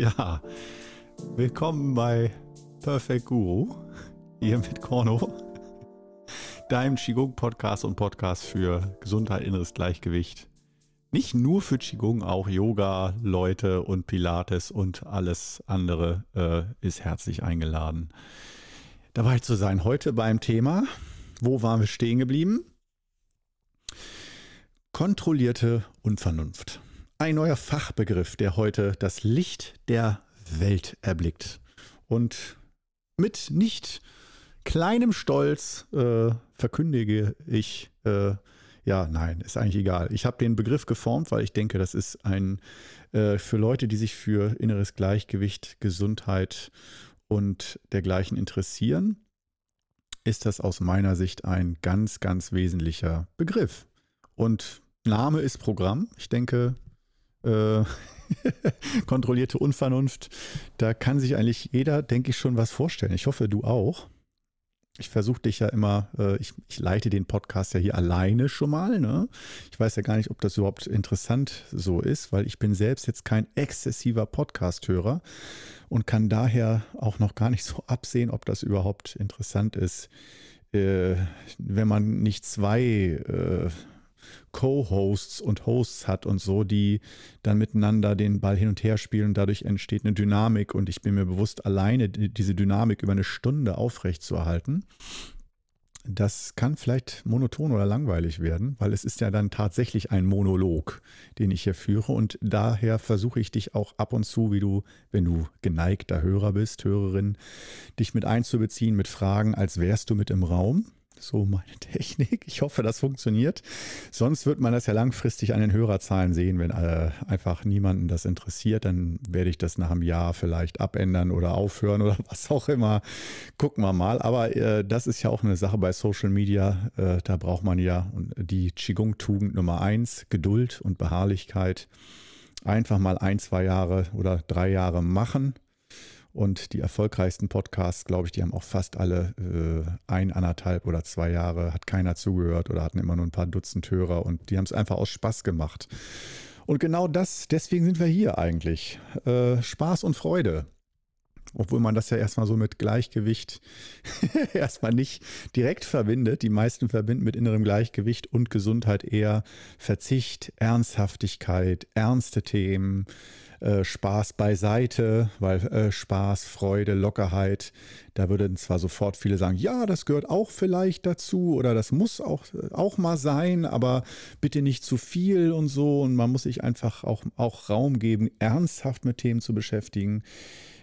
Ja. Willkommen bei Perfect Guru. Hier mit Korno. Deinem Qigong Podcast und Podcast für Gesundheit, inneres Gleichgewicht. Nicht nur für Qigong, auch Yoga, Leute und Pilates und alles andere äh, ist herzlich eingeladen, dabei zu sein. Heute beim Thema, wo waren wir stehen geblieben? Kontrollierte Unvernunft. Ein neuer Fachbegriff, der heute das Licht der Welt erblickt. Und mit nicht kleinem Stolz äh, verkündige ich, äh, ja, nein, ist eigentlich egal. Ich habe den Begriff geformt, weil ich denke, das ist ein äh, für Leute, die sich für inneres Gleichgewicht, Gesundheit und dergleichen interessieren, ist das aus meiner Sicht ein ganz, ganz wesentlicher Begriff. Und Name ist Programm. Ich denke, äh, kontrollierte Unvernunft, da kann sich eigentlich jeder, denke ich, schon was vorstellen. Ich hoffe, du auch. Ich versuche dich ja immer, äh, ich, ich, leite den Podcast ja hier alleine schon mal. Ne? Ich weiß ja gar nicht, ob das überhaupt interessant so ist, weil ich bin selbst jetzt kein exzessiver Podcast-Hörer und kann daher auch noch gar nicht so absehen, ob das überhaupt interessant ist, äh, wenn man nicht zwei äh, Co-Hosts und Hosts hat und so, die dann miteinander den Ball hin und her spielen. Und dadurch entsteht eine Dynamik und ich bin mir bewusst, alleine diese Dynamik über eine Stunde aufrechtzuerhalten, das kann vielleicht monoton oder langweilig werden, weil es ist ja dann tatsächlich ein Monolog, den ich hier führe. Und daher versuche ich dich auch ab und zu, wie du, wenn du geneigter Hörer bist, Hörerin, dich mit einzubeziehen mit Fragen, als wärst du mit im Raum so meine Technik. Ich hoffe, das funktioniert. Sonst wird man das ja langfristig an den Hörerzahlen sehen. Wenn äh, einfach niemanden das interessiert, dann werde ich das nach einem Jahr vielleicht abändern oder aufhören oder was auch immer. Gucken wir mal. Aber äh, das ist ja auch eine Sache bei Social Media. Äh, da braucht man ja die Qigong-Tugend Nummer eins, Geduld und Beharrlichkeit. Einfach mal ein, zwei Jahre oder drei Jahre machen und die erfolgreichsten Podcasts, glaube ich, die haben auch fast alle äh, ein, anderthalb oder zwei Jahre, hat keiner zugehört oder hatten immer nur ein paar Dutzend Hörer und die haben es einfach aus Spaß gemacht. Und genau das, deswegen sind wir hier eigentlich. Äh, Spaß und Freude. Obwohl man das ja erstmal so mit Gleichgewicht erstmal nicht direkt verbindet. Die meisten verbinden mit innerem Gleichgewicht und Gesundheit eher Verzicht, Ernsthaftigkeit, ernste Themen, äh, Spaß beiseite, weil äh, Spaß, Freude, Lockerheit, da würden zwar sofort viele sagen, ja, das gehört auch vielleicht dazu oder das muss auch, auch mal sein, aber bitte nicht zu viel und so. Und man muss sich einfach auch, auch Raum geben, ernsthaft mit Themen zu beschäftigen.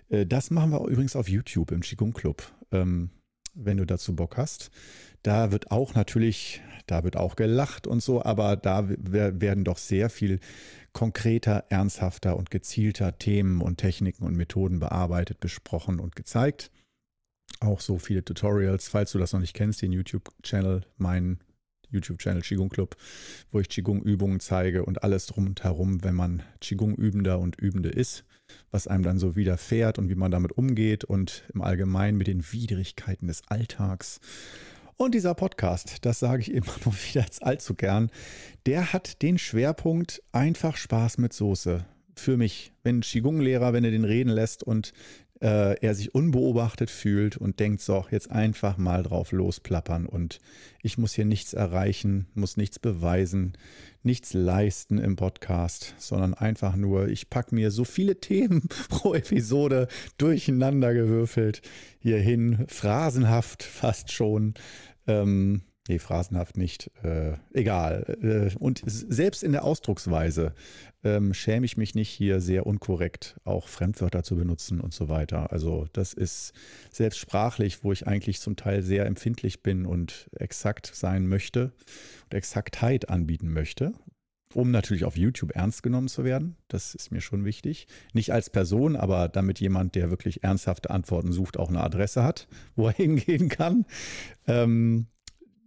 Äh, das machen wir übrigens auf YouTube im Qigong Club, ähm, wenn du dazu Bock hast. Da wird auch natürlich, da wird auch gelacht und so, aber da werden doch sehr viel konkreter, ernsthafter und gezielter Themen und Techniken und Methoden bearbeitet, besprochen und gezeigt. Auch so viele Tutorials, falls du das noch nicht kennst, den YouTube-Channel, meinen YouTube-Channel Qigong Club, wo ich Qigong-Übungen zeige und alles drum und herum, wenn man Qigong-Übender und Übende ist was einem dann so widerfährt und wie man damit umgeht und im Allgemeinen mit den Widrigkeiten des Alltags. Und dieser Podcast, das sage ich immer nur wieder als allzu gern, der hat den Schwerpunkt einfach Spaß mit Soße. Für mich, wenn Qigong-Lehrer, wenn er den reden lässt und äh, er sich unbeobachtet fühlt und denkt, so, jetzt einfach mal drauf losplappern und ich muss hier nichts erreichen, muss nichts beweisen, nichts leisten im Podcast, sondern einfach nur, ich packe mir so viele Themen pro Episode durcheinander gewürfelt hierhin, phrasenhaft fast schon. Ähm, Nee, phrasenhaft nicht. Äh, egal. Äh, und selbst in der Ausdrucksweise ähm, schäme ich mich nicht, hier sehr unkorrekt auch Fremdwörter zu benutzen und so weiter. Also das ist selbst sprachlich, wo ich eigentlich zum Teil sehr empfindlich bin und exakt sein möchte und Exaktheit anbieten möchte, um natürlich auf YouTube ernst genommen zu werden. Das ist mir schon wichtig. Nicht als Person, aber damit jemand, der wirklich ernsthafte Antworten sucht, auch eine Adresse hat, wo er hingehen kann. Ähm,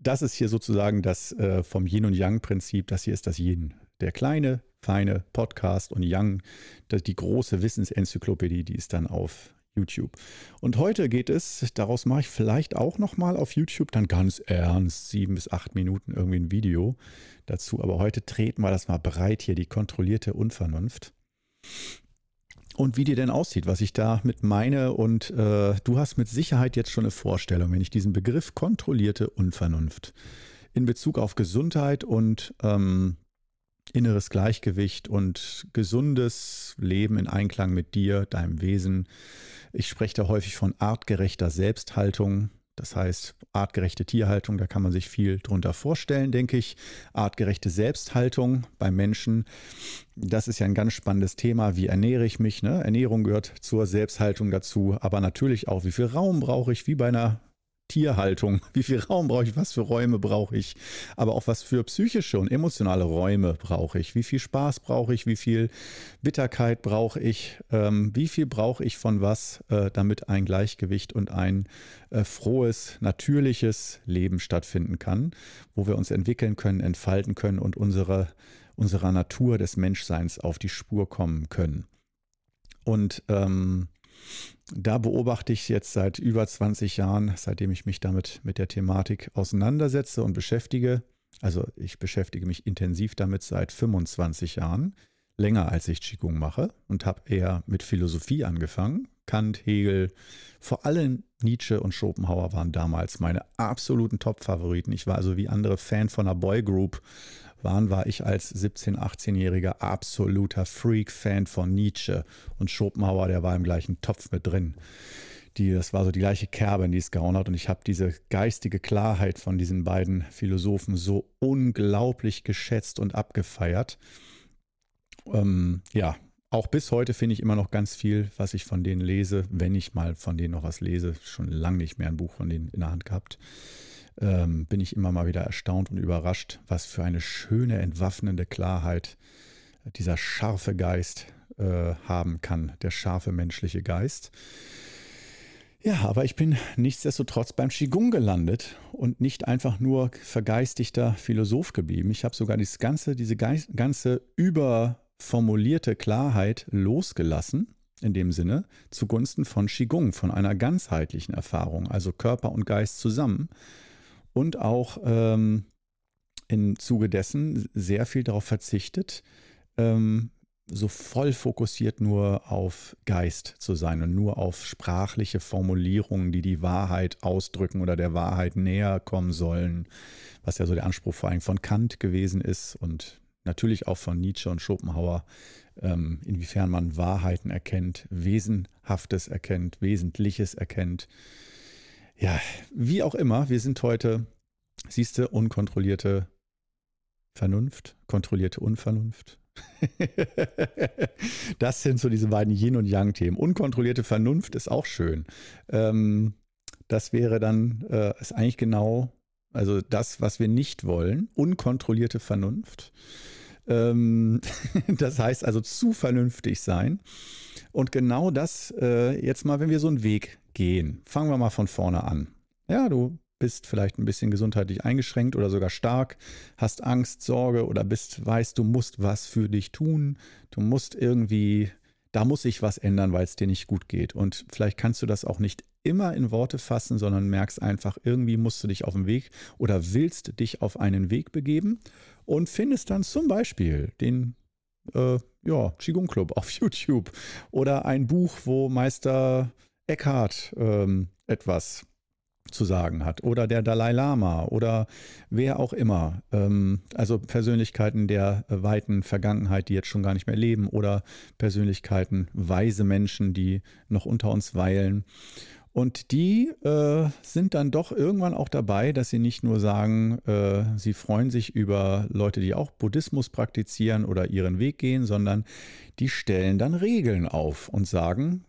das ist hier sozusagen das äh, vom Yin und Yang-Prinzip. Das hier ist das Yin. Der kleine, feine Podcast und Yang, das, die große Wissensenzyklopädie, die ist dann auf YouTube. Und heute geht es, daraus mache ich vielleicht auch nochmal auf YouTube dann ganz ernst, sieben bis acht Minuten irgendwie ein Video dazu. Aber heute treten wir das mal breit hier, die kontrollierte Unvernunft. Und wie die denn aussieht, was ich damit meine. Und äh, du hast mit Sicherheit jetzt schon eine Vorstellung, wenn ich diesen Begriff kontrollierte Unvernunft in Bezug auf Gesundheit und ähm, inneres Gleichgewicht und gesundes Leben in Einklang mit dir, deinem Wesen. Ich spreche da häufig von artgerechter Selbsthaltung. Das heißt, artgerechte Tierhaltung, da kann man sich viel drunter vorstellen, denke ich. Artgerechte Selbsthaltung beim Menschen, das ist ja ein ganz spannendes Thema. Wie ernähre ich mich? Ne? Ernährung gehört zur Selbsthaltung dazu, aber natürlich auch, wie viel Raum brauche ich, wie bei einer Tierhaltung, wie viel Raum brauche ich, was für Räume brauche ich, aber auch was für psychische und emotionale Räume brauche ich, wie viel Spaß brauche ich, wie viel Bitterkeit brauche ich, ähm, wie viel brauche ich von was, äh, damit ein Gleichgewicht und ein äh, frohes, natürliches Leben stattfinden kann, wo wir uns entwickeln können, entfalten können und unsere, unserer Natur des Menschseins auf die Spur kommen können. Und ähm, da beobachte ich jetzt seit über 20 Jahren, seitdem ich mich damit mit der Thematik auseinandersetze und beschäftige. Also ich beschäftige mich intensiv damit seit 25 Jahren, länger als ich Qigong mache und habe eher mit Philosophie angefangen. Kant, Hegel, vor allem Nietzsche und Schopenhauer waren damals meine absoluten Top-Favoriten. Ich war also wie andere Fan von einer Boygroup waren, war ich als 17-, 18-jähriger absoluter Freak-Fan von Nietzsche und Schopenhauer, der war im gleichen Topf mit drin. Die, das war so die gleiche Kerbe, in die es gehauen hat. Und ich habe diese geistige Klarheit von diesen beiden Philosophen so unglaublich geschätzt und abgefeiert. Ähm, ja, auch bis heute finde ich immer noch ganz viel, was ich von denen lese, wenn ich mal von denen noch was lese. Schon lange nicht mehr ein Buch von denen in der Hand gehabt ähm, bin ich immer mal wieder erstaunt und überrascht, was für eine schöne, entwaffnende Klarheit dieser scharfe Geist äh, haben kann, der scharfe menschliche Geist. Ja, aber ich bin nichtsdestotrotz beim Qigong gelandet und nicht einfach nur vergeistigter Philosoph geblieben. Ich habe sogar dieses ganze, diese Geist, ganze überformulierte Klarheit losgelassen, in dem Sinne, zugunsten von Qigong, von einer ganzheitlichen Erfahrung, also Körper und Geist zusammen und auch ähm, im Zuge dessen sehr viel darauf verzichtet, ähm, so voll fokussiert nur auf Geist zu sein und nur auf sprachliche Formulierungen, die die Wahrheit ausdrücken oder der Wahrheit näher kommen sollen, was ja so der Anspruch vor allem von Kant gewesen ist und natürlich auch von Nietzsche und Schopenhauer, ähm, inwiefern man Wahrheiten erkennt, Wesenhaftes erkennt, Wesentliches erkennt. Ja, wie auch immer, wir sind heute, siehst du, unkontrollierte Vernunft, kontrollierte Unvernunft. das sind so diese beiden Yin- und Yang-Themen. Unkontrollierte Vernunft ist auch schön. Ähm, das wäre dann, äh, ist eigentlich genau, also das, was wir nicht wollen. Unkontrollierte Vernunft. Ähm, das heißt also zu vernünftig sein. Und genau das äh, jetzt mal, wenn wir so einen Weg gehen. Fangen wir mal von vorne an. Ja, du bist vielleicht ein bisschen gesundheitlich eingeschränkt oder sogar stark, hast Angst, Sorge oder bist, weißt, du musst was für dich tun. Du musst irgendwie, da muss sich was ändern, weil es dir nicht gut geht. Und vielleicht kannst du das auch nicht immer in Worte fassen, sondern merkst einfach, irgendwie musst du dich auf den Weg oder willst dich auf einen Weg begeben und findest dann zum Beispiel den äh, ja, Qigong Club auf YouTube oder ein Buch, wo Meister Eckhart ähm, etwas zu sagen hat oder der Dalai Lama oder wer auch immer. Ähm, also Persönlichkeiten der weiten Vergangenheit, die jetzt schon gar nicht mehr leben oder Persönlichkeiten, weise Menschen, die noch unter uns weilen. Und die äh, sind dann doch irgendwann auch dabei, dass sie nicht nur sagen, äh, sie freuen sich über Leute, die auch Buddhismus praktizieren oder ihren Weg gehen, sondern die stellen dann Regeln auf und sagen,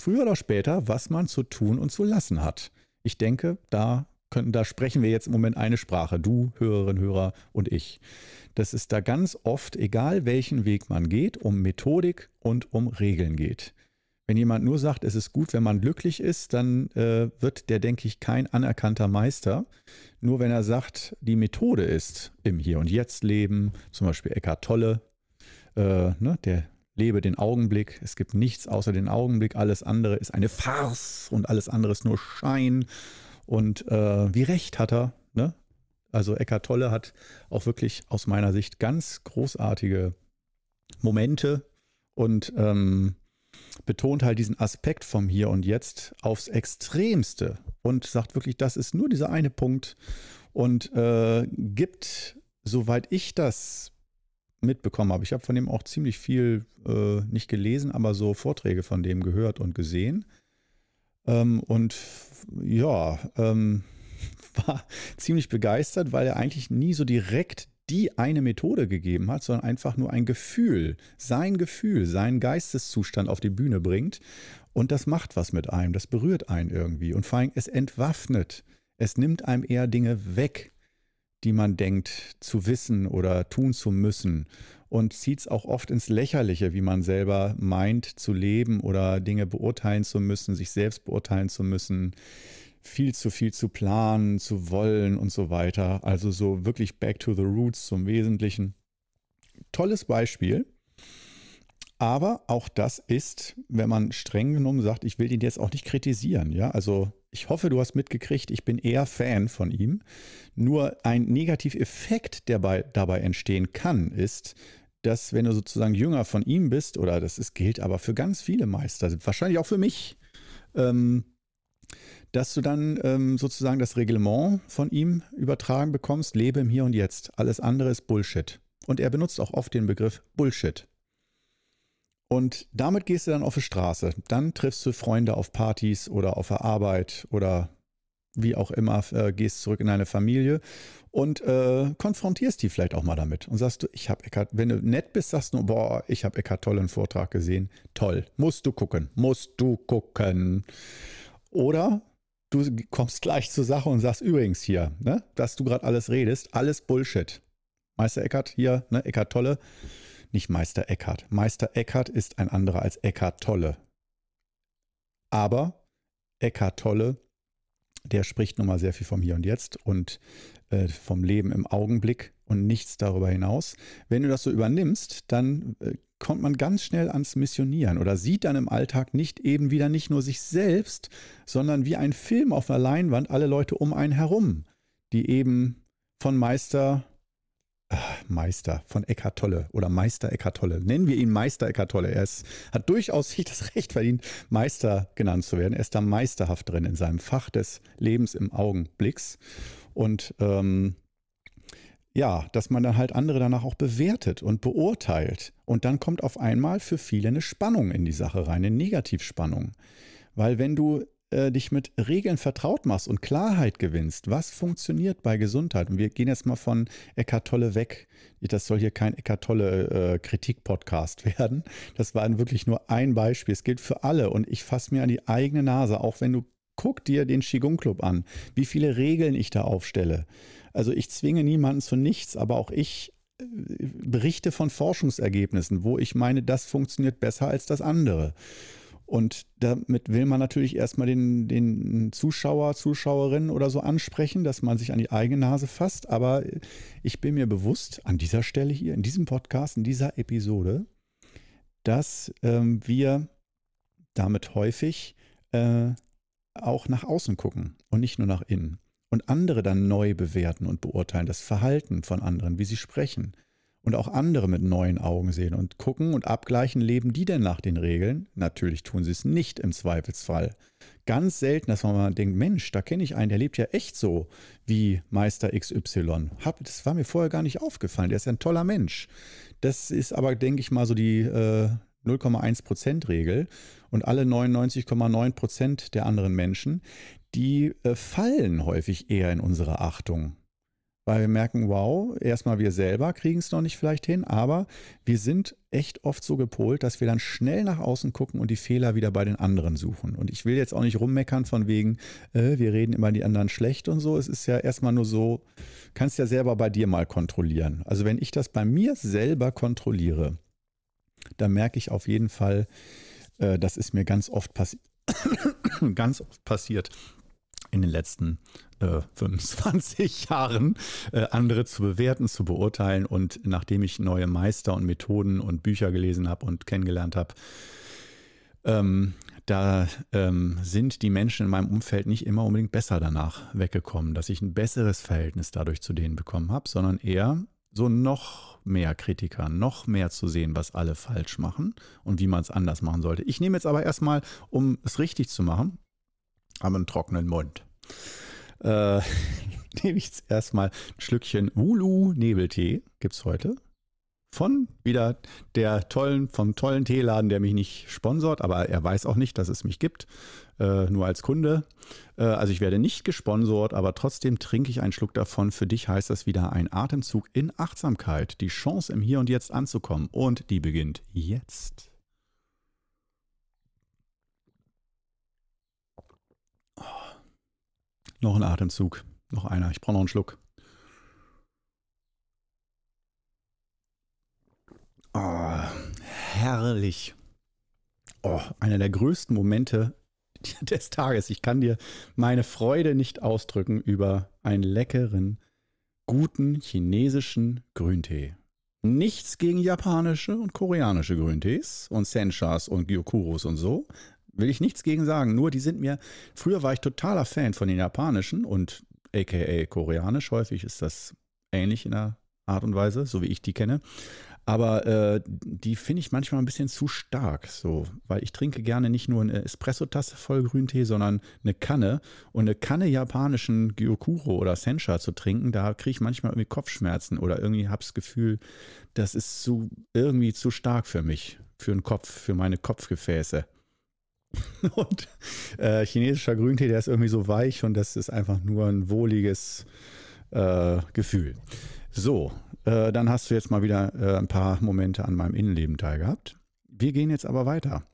früher oder später, was man zu tun und zu lassen hat. Ich denke, da, können, da sprechen wir jetzt im Moment eine Sprache, du, Hörerinnen, Hörer und ich. Das ist da ganz oft, egal welchen Weg man geht, um Methodik und um Regeln geht. Wenn jemand nur sagt, es ist gut, wenn man glücklich ist, dann äh, wird der, denke ich, kein anerkannter Meister. Nur wenn er sagt, die Methode ist im Hier und Jetzt leben, zum Beispiel Eckhart Tolle, äh, ne, der lebe den Augenblick, es gibt nichts außer den Augenblick, alles andere ist eine Farce und alles andere ist nur Schein. Und äh, wie recht hat er, ne? Also Eckhart Tolle hat auch wirklich aus meiner Sicht ganz großartige Momente und ähm, betont halt diesen Aspekt vom Hier und Jetzt aufs Extremste und sagt wirklich, das ist nur dieser eine Punkt und äh, gibt, soweit ich das mitbekommen habe, ich habe von dem auch ziemlich viel äh, nicht gelesen, aber so Vorträge von dem gehört und gesehen. Ähm, und ja, ähm, war ziemlich begeistert, weil er eigentlich nie so direkt die eine Methode gegeben hat, sondern einfach nur ein Gefühl, sein Gefühl, seinen Geisteszustand auf die Bühne bringt. Und das macht was mit einem, das berührt einen irgendwie. Und vor allem, es entwaffnet. Es nimmt einem eher Dinge weg, die man denkt zu wissen oder tun zu müssen. Und zieht es auch oft ins Lächerliche, wie man selber meint zu leben oder Dinge beurteilen zu müssen, sich selbst beurteilen zu müssen viel zu viel zu planen, zu wollen und so weiter. Also so wirklich back to the roots zum Wesentlichen. Tolles Beispiel. Aber auch das ist, wenn man streng genommen sagt, ich will ihn jetzt auch nicht kritisieren. Ja, also ich hoffe, du hast mitgekriegt, ich bin eher Fan von ihm. Nur ein Negativeffekt, der bei, dabei entstehen kann, ist, dass wenn du sozusagen jünger von ihm bist, oder das ist, gilt aber für ganz viele Meister, wahrscheinlich auch für mich, ähm, dass du dann ähm, sozusagen das Reglement von ihm übertragen bekommst, lebe im Hier und Jetzt. Alles andere ist Bullshit. Und er benutzt auch oft den Begriff Bullshit. Und damit gehst du dann auf die Straße. Dann triffst du Freunde auf Partys oder auf der Arbeit oder wie auch immer, äh, gehst zurück in deine Familie und äh, konfrontierst die vielleicht auch mal damit und sagst du, ich habe Eckart, wenn du nett bist, sagst du, boah, ich habe Eckart Tolle einen Vortrag gesehen. Toll, musst du gucken, musst du gucken. Oder du kommst gleich zur Sache und sagst übrigens hier, ne, dass du gerade alles redest, alles Bullshit. Meister Eckert hier, ne, Eckart Tolle, nicht Meister Eckart. Meister Eckart ist ein anderer als Eckart Tolle. Aber Eckart Tolle, der spricht nun mal sehr viel vom Hier und Jetzt und äh, vom Leben im Augenblick und nichts darüber hinaus. Wenn du das so übernimmst, dann äh, kommt man ganz schnell ans Missionieren oder sieht dann im Alltag nicht eben wieder nicht nur sich selbst, sondern wie ein Film auf einer Leinwand alle Leute um einen herum, die eben von Meister Meister von Eckhart Tolle oder Meister Eckhart Tolle. Nennen wir ihn Meister Eckhart Tolle. Er ist, hat durchaus sich das Recht verdient, Meister genannt zu werden. Er ist da meisterhaft drin in seinem Fach des Lebens im Augenblicks. Und ähm, ja, dass man dann halt andere danach auch bewertet und beurteilt. Und dann kommt auf einmal für viele eine Spannung in die Sache rein, eine Negativspannung. Weil wenn du äh, dich mit Regeln vertraut machst und Klarheit gewinnst, was funktioniert bei Gesundheit? Und wir gehen jetzt mal von Eckart Tolle weg. Das soll hier kein Eckart Tolle äh, Kritik-Podcast werden. Das war wirklich nur ein Beispiel. Es gilt für alle und ich fasse mir an die eigene Nase, auch wenn du guck dir den Qigong Club an, wie viele Regeln ich da aufstelle. Also ich zwinge niemanden zu nichts, aber auch ich äh, berichte von Forschungsergebnissen, wo ich meine, das funktioniert besser als das andere. Und damit will man natürlich erstmal den, den Zuschauer, Zuschauerin oder so ansprechen, dass man sich an die eigene Nase fasst. Aber ich bin mir bewusst, an dieser Stelle hier, in diesem Podcast, in dieser Episode, dass ähm, wir damit häufig äh, auch nach außen gucken und nicht nur nach innen und andere dann neu bewerten und beurteilen, das Verhalten von anderen, wie sie sprechen und auch andere mit neuen Augen sehen und gucken und abgleichen, leben die denn nach den Regeln? Natürlich tun sie es nicht im Zweifelsfall. Ganz selten, dass man mal denkt, Mensch, da kenne ich einen, der lebt ja echt so wie Meister XY. Hab, das war mir vorher gar nicht aufgefallen, der ist ja ein toller Mensch. Das ist aber, denke ich mal, so die äh, 0,1% Regel. Und alle 99,9% der anderen Menschen, die äh, fallen häufig eher in unsere Achtung. Weil wir merken, wow, erstmal wir selber kriegen es noch nicht vielleicht hin, aber wir sind echt oft so gepolt, dass wir dann schnell nach außen gucken und die Fehler wieder bei den anderen suchen. Und ich will jetzt auch nicht rummeckern von wegen, äh, wir reden immer die anderen schlecht und so. Es ist ja erstmal nur so, kannst ja selber bei dir mal kontrollieren. Also wenn ich das bei mir selber kontrolliere, dann merke ich auf jeden Fall, äh, das ist mir ganz oft, passi ganz oft passiert, in den letzten äh, 25 Jahren äh, andere zu bewerten, zu beurteilen. Und nachdem ich neue Meister und Methoden und Bücher gelesen habe und kennengelernt habe, ähm, da ähm, sind die Menschen in meinem Umfeld nicht immer unbedingt besser danach weggekommen, dass ich ein besseres Verhältnis dadurch zu denen bekommen habe, sondern eher so noch mehr Kritiker, noch mehr zu sehen, was alle falsch machen und wie man es anders machen sollte. Ich nehme jetzt aber erstmal, um es richtig zu machen, aber einen trockenen Mund. Äh, nehme ich jetzt erstmal ein Schlückchen Ulu Nebeltee, gibt es heute von wieder der tollen, vom tollen Teeladen, der mich nicht sponsort, aber er weiß auch nicht, dass es mich gibt, äh, nur als Kunde. Äh, also ich werde nicht gesponsort, aber trotzdem trinke ich einen Schluck davon. Für dich heißt das wieder ein Atemzug in Achtsamkeit, die Chance im Hier und Jetzt anzukommen und die beginnt jetzt. Noch ein Atemzug, noch einer, ich brauche noch einen Schluck. Oh, herrlich. Oh, einer der größten Momente des Tages. Ich kann dir meine Freude nicht ausdrücken über einen leckeren, guten chinesischen Grüntee. Nichts gegen japanische und koreanische Grüntees und Senchas und Gyokuros und so. Will ich nichts gegen sagen. Nur die sind mir. Früher war ich totaler Fan von den japanischen und aka koreanisch. Häufig ist das ähnlich in der Art und Weise, so wie ich die kenne. Aber äh, die finde ich manchmal ein bisschen zu stark, so, weil ich trinke gerne nicht nur eine Espresso-Tasse voll Grüntee, sondern eine Kanne. Und eine Kanne japanischen Gyokuro oder Sencha zu trinken, da kriege ich manchmal irgendwie Kopfschmerzen oder irgendwie habe das Gefühl, das ist zu, irgendwie zu stark für mich, für den Kopf, für meine Kopfgefäße. und äh, chinesischer Grüntee, der ist irgendwie so weich und das ist einfach nur ein wohliges äh, Gefühl. So, äh, dann hast du jetzt mal wieder äh, ein paar Momente an meinem Innenleben teilgehabt. Wir gehen jetzt aber weiter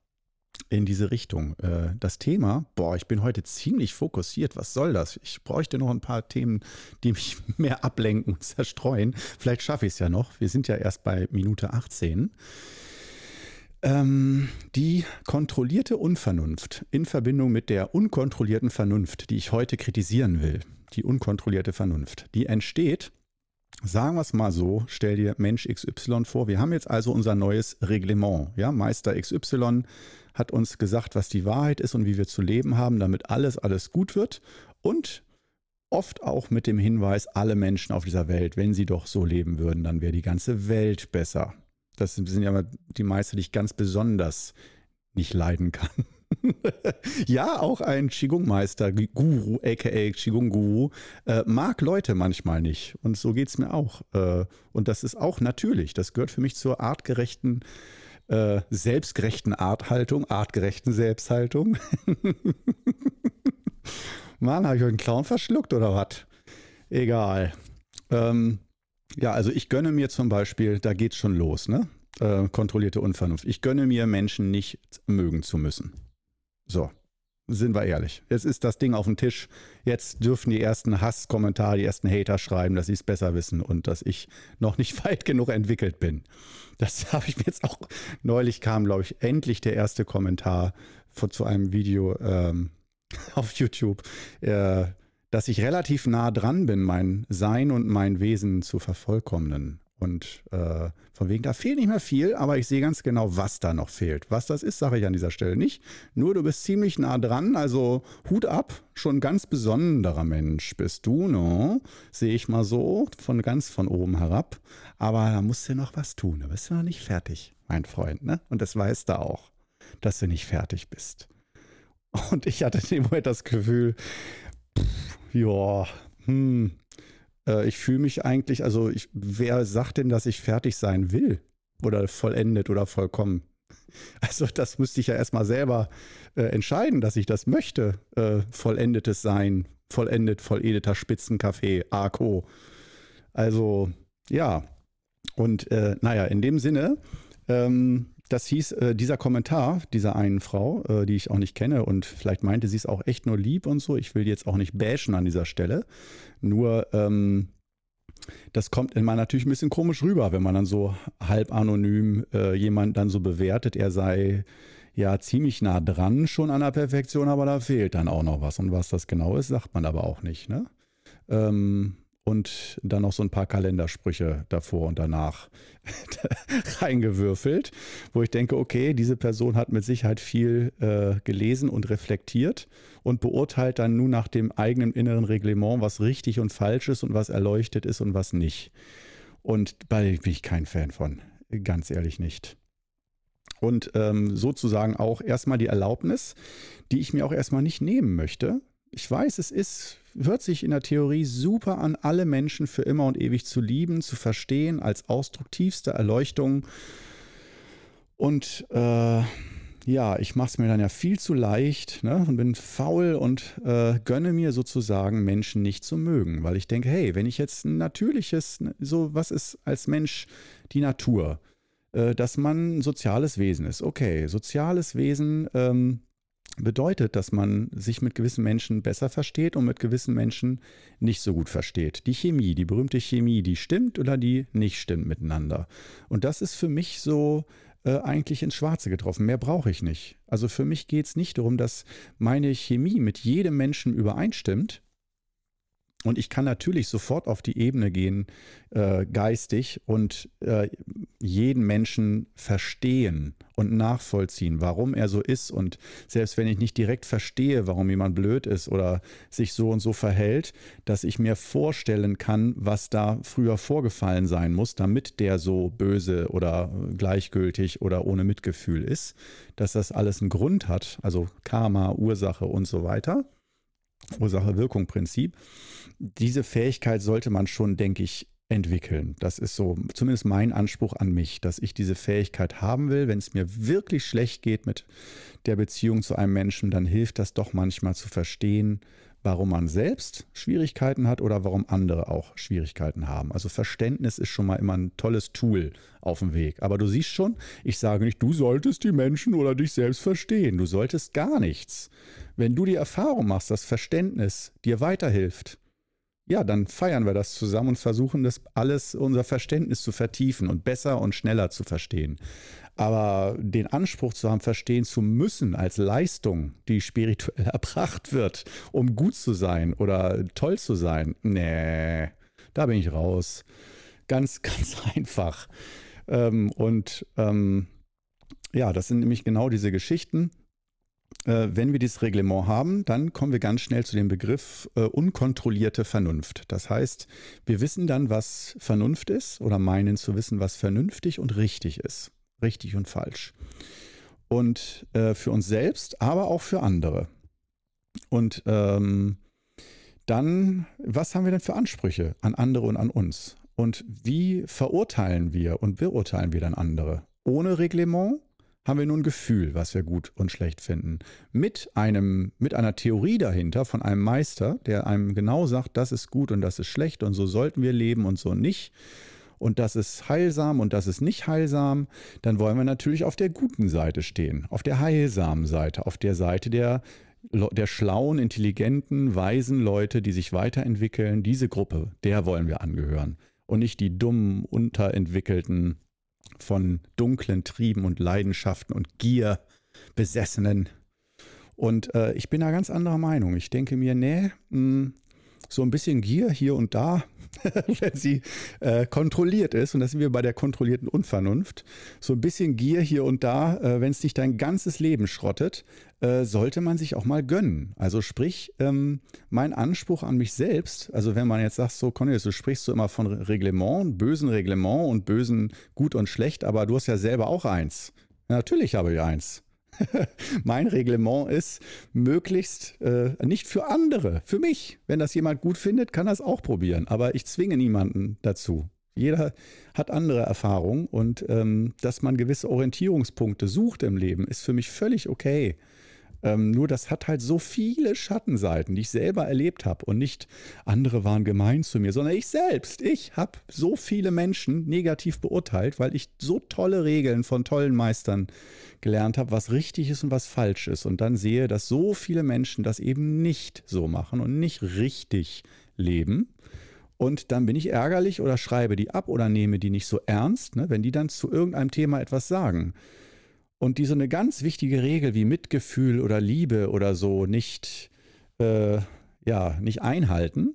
in diese Richtung. Äh, das Thema, boah, ich bin heute ziemlich fokussiert. Was soll das? Ich bräuchte noch ein paar Themen, die mich mehr ablenken und zerstreuen. Vielleicht schaffe ich es ja noch. Wir sind ja erst bei Minute 18. Ähm, die kontrollierte Unvernunft in Verbindung mit der unkontrollierten Vernunft, die ich heute kritisieren will, die unkontrollierte Vernunft, die entsteht, Sagen wir es mal so, stell dir Mensch XY vor. Wir haben jetzt also unser neues Reglement. Ja, Meister XY hat uns gesagt, was die Wahrheit ist und wie wir zu leben haben, damit alles, alles gut wird. Und oft auch mit dem Hinweis, alle Menschen auf dieser Welt, wenn sie doch so leben würden, dann wäre die ganze Welt besser. Das sind ja die Meister, die ich ganz besonders nicht leiden kann. ja, auch ein Qigong-Meister, Guru, aka Qigong-Guru, äh, mag Leute manchmal nicht. Und so geht es mir auch. Äh, und das ist auch natürlich. Das gehört für mich zur artgerechten, äh, selbstgerechten Arthaltung, artgerechten Selbsthaltung. Mann, habe ich euch einen Clown verschluckt oder was? Egal. Ähm, ja, also ich gönne mir zum Beispiel, da geht es schon los, ne? Äh, kontrollierte Unvernunft. Ich gönne mir Menschen nicht mögen zu müssen. So, sind wir ehrlich. Jetzt ist das Ding auf dem Tisch. Jetzt dürfen die ersten Hasskommentare, die ersten Hater schreiben, dass sie es besser wissen und dass ich noch nicht weit genug entwickelt bin. Das habe ich mir jetzt auch neulich kam, glaube ich, endlich der erste Kommentar von, zu einem Video ähm, auf YouTube, äh, dass ich relativ nah dran bin, mein Sein und mein Wesen zu vervollkommnen. Und äh, von wegen, da fehlt nicht mehr viel, aber ich sehe ganz genau, was da noch fehlt. Was das ist, sage ich an dieser Stelle nicht. Nur du bist ziemlich nah dran, also Hut ab, schon ganz besonderer Mensch bist du, ne? Sehe ich mal so, von ganz von oben herab. Aber da musst du noch was tun, da bist du noch nicht fertig, mein Freund, ne? Und das weißt du auch, dass du nicht fertig bist. Und ich hatte in dem Moment das Gefühl, pff, ja, hm, äh, ich fühle mich eigentlich, also ich, wer sagt denn, dass ich fertig sein will? Oder vollendet oder vollkommen? Also das müsste ich ja erstmal selber äh, entscheiden, dass ich das möchte. Äh, vollendetes Sein, vollendet, volledeter Spitzenkaffee, ACO. Also ja. Und äh, naja, in dem Sinne, ähm, das hieß, äh, dieser Kommentar dieser einen Frau, äh, die ich auch nicht kenne und vielleicht meinte sie es auch echt nur lieb und so. Ich will jetzt auch nicht bashen an dieser Stelle. Nur, ähm, das kommt immer natürlich ein bisschen komisch rüber, wenn man dann so halb anonym äh, jemand dann so bewertet, er sei ja ziemlich nah dran schon an der Perfektion, aber da fehlt dann auch noch was. Und was das genau ist, sagt man aber auch nicht. Ne? Ähm, und dann noch so ein paar Kalendersprüche davor und danach reingewürfelt, wo ich denke, okay, diese Person hat mit Sicherheit viel äh, gelesen und reflektiert und beurteilt dann nun nach dem eigenen inneren Reglement, was richtig und falsch ist und was erleuchtet ist und was nicht. Und bei bin ich kein Fan von, ganz ehrlich nicht. Und ähm, sozusagen auch erstmal die Erlaubnis, die ich mir auch erstmal nicht nehmen möchte. Ich weiß, es ist, hört sich in der Theorie super an, alle Menschen für immer und ewig zu lieben, zu verstehen, als ausdruktivste Erleuchtung. Und äh, ja, ich mache es mir dann ja viel zu leicht ne, und bin faul und äh, gönne mir sozusagen Menschen nicht zu mögen, weil ich denke, hey, wenn ich jetzt ein natürliches, so was ist als Mensch die Natur, äh, dass man ein soziales Wesen ist. Okay, soziales Wesen ähm, bedeutet, dass man sich mit gewissen Menschen besser versteht und mit gewissen Menschen nicht so gut versteht. Die Chemie, die berühmte Chemie, die stimmt oder die nicht stimmt miteinander. Und das ist für mich so äh, eigentlich ins Schwarze getroffen. Mehr brauche ich nicht. Also für mich geht es nicht darum, dass meine Chemie mit jedem Menschen übereinstimmt, und ich kann natürlich sofort auf die Ebene gehen, äh, geistig, und äh, jeden Menschen verstehen und nachvollziehen, warum er so ist. Und selbst wenn ich nicht direkt verstehe, warum jemand blöd ist oder sich so und so verhält, dass ich mir vorstellen kann, was da früher vorgefallen sein muss, damit der so böse oder gleichgültig oder ohne Mitgefühl ist, dass das alles einen Grund hat, also Karma, Ursache und so weiter. Ursache-Wirkung-Prinzip. Diese Fähigkeit sollte man schon, denke ich, entwickeln. Das ist so zumindest mein Anspruch an mich, dass ich diese Fähigkeit haben will. Wenn es mir wirklich schlecht geht mit der Beziehung zu einem Menschen, dann hilft das doch manchmal zu verstehen, warum man selbst Schwierigkeiten hat oder warum andere auch Schwierigkeiten haben. Also Verständnis ist schon mal immer ein tolles Tool auf dem Weg. Aber du siehst schon, ich sage nicht, du solltest die Menschen oder dich selbst verstehen. Du solltest gar nichts. Wenn du die Erfahrung machst, dass Verständnis dir weiterhilft, ja, dann feiern wir das zusammen und versuchen das alles, unser Verständnis zu vertiefen und besser und schneller zu verstehen. Aber den Anspruch zu haben, verstehen zu müssen als Leistung, die spirituell erbracht wird, um gut zu sein oder toll zu sein, nee, da bin ich raus. Ganz, ganz einfach. Ähm, und ähm, ja, das sind nämlich genau diese Geschichten äh, wenn wir dieses Reglement haben, dann kommen wir ganz schnell zu dem Begriff äh, unkontrollierte Vernunft. Das heißt, wir wissen dann, was Vernunft ist oder meinen zu wissen, was vernünftig und richtig ist. Richtig und falsch. Und äh, für uns selbst, aber auch für andere. Und ähm, dann, was haben wir denn für Ansprüche an andere und an uns? Und wie verurteilen wir und beurteilen wir dann andere? Ohne Reglement haben wir nun ein Gefühl, was wir gut und schlecht finden. Mit einem, mit einer Theorie dahinter von einem Meister, der einem genau sagt, das ist gut und das ist schlecht und so sollten wir leben und so nicht. Und das ist heilsam und das ist nicht heilsam, dann wollen wir natürlich auf der guten Seite stehen, auf der heilsamen Seite, auf der Seite der, der schlauen, intelligenten, weisen Leute, die sich weiterentwickeln. Diese Gruppe, der wollen wir angehören. Und nicht die dummen, unterentwickelten, von dunklen Trieben und Leidenschaften und Gier besessenen. Und äh, ich bin da ganz anderer Meinung. Ich denke mir, nee, mh, hm, so ein bisschen Gier hier und da, wenn sie äh, kontrolliert ist, und das sind wir bei der kontrollierten Unvernunft, so ein bisschen Gier hier und da, äh, wenn es nicht dein ganzes Leben schrottet, äh, sollte man sich auch mal gönnen. Also sprich, ähm, mein Anspruch an mich selbst, also wenn man jetzt sagt, so Cornelius, du sprichst so immer von Reglement, bösen Reglement und bösen gut und schlecht, aber du hast ja selber auch eins. Ja, natürlich habe ich eins. mein Reglement ist, möglichst äh, nicht für andere, für mich. Wenn das jemand gut findet, kann es auch probieren. Aber ich zwinge niemanden dazu. Jeder hat andere Erfahrungen und ähm, dass man gewisse Orientierungspunkte sucht im Leben, ist für mich völlig okay. Ähm, nur das hat halt so viele Schattenseiten, die ich selber erlebt habe und nicht andere waren gemein zu mir, sondern ich selbst. Ich habe so viele Menschen negativ beurteilt, weil ich so tolle Regeln von tollen Meistern gelernt habe, was richtig ist und was falsch ist. Und dann sehe, dass so viele Menschen das eben nicht so machen und nicht richtig leben. Und dann bin ich ärgerlich oder schreibe die ab oder nehme die nicht so ernst, ne, wenn die dann zu irgendeinem Thema etwas sagen und die so eine ganz wichtige Regel wie Mitgefühl oder Liebe oder so nicht, äh, ja, nicht einhalten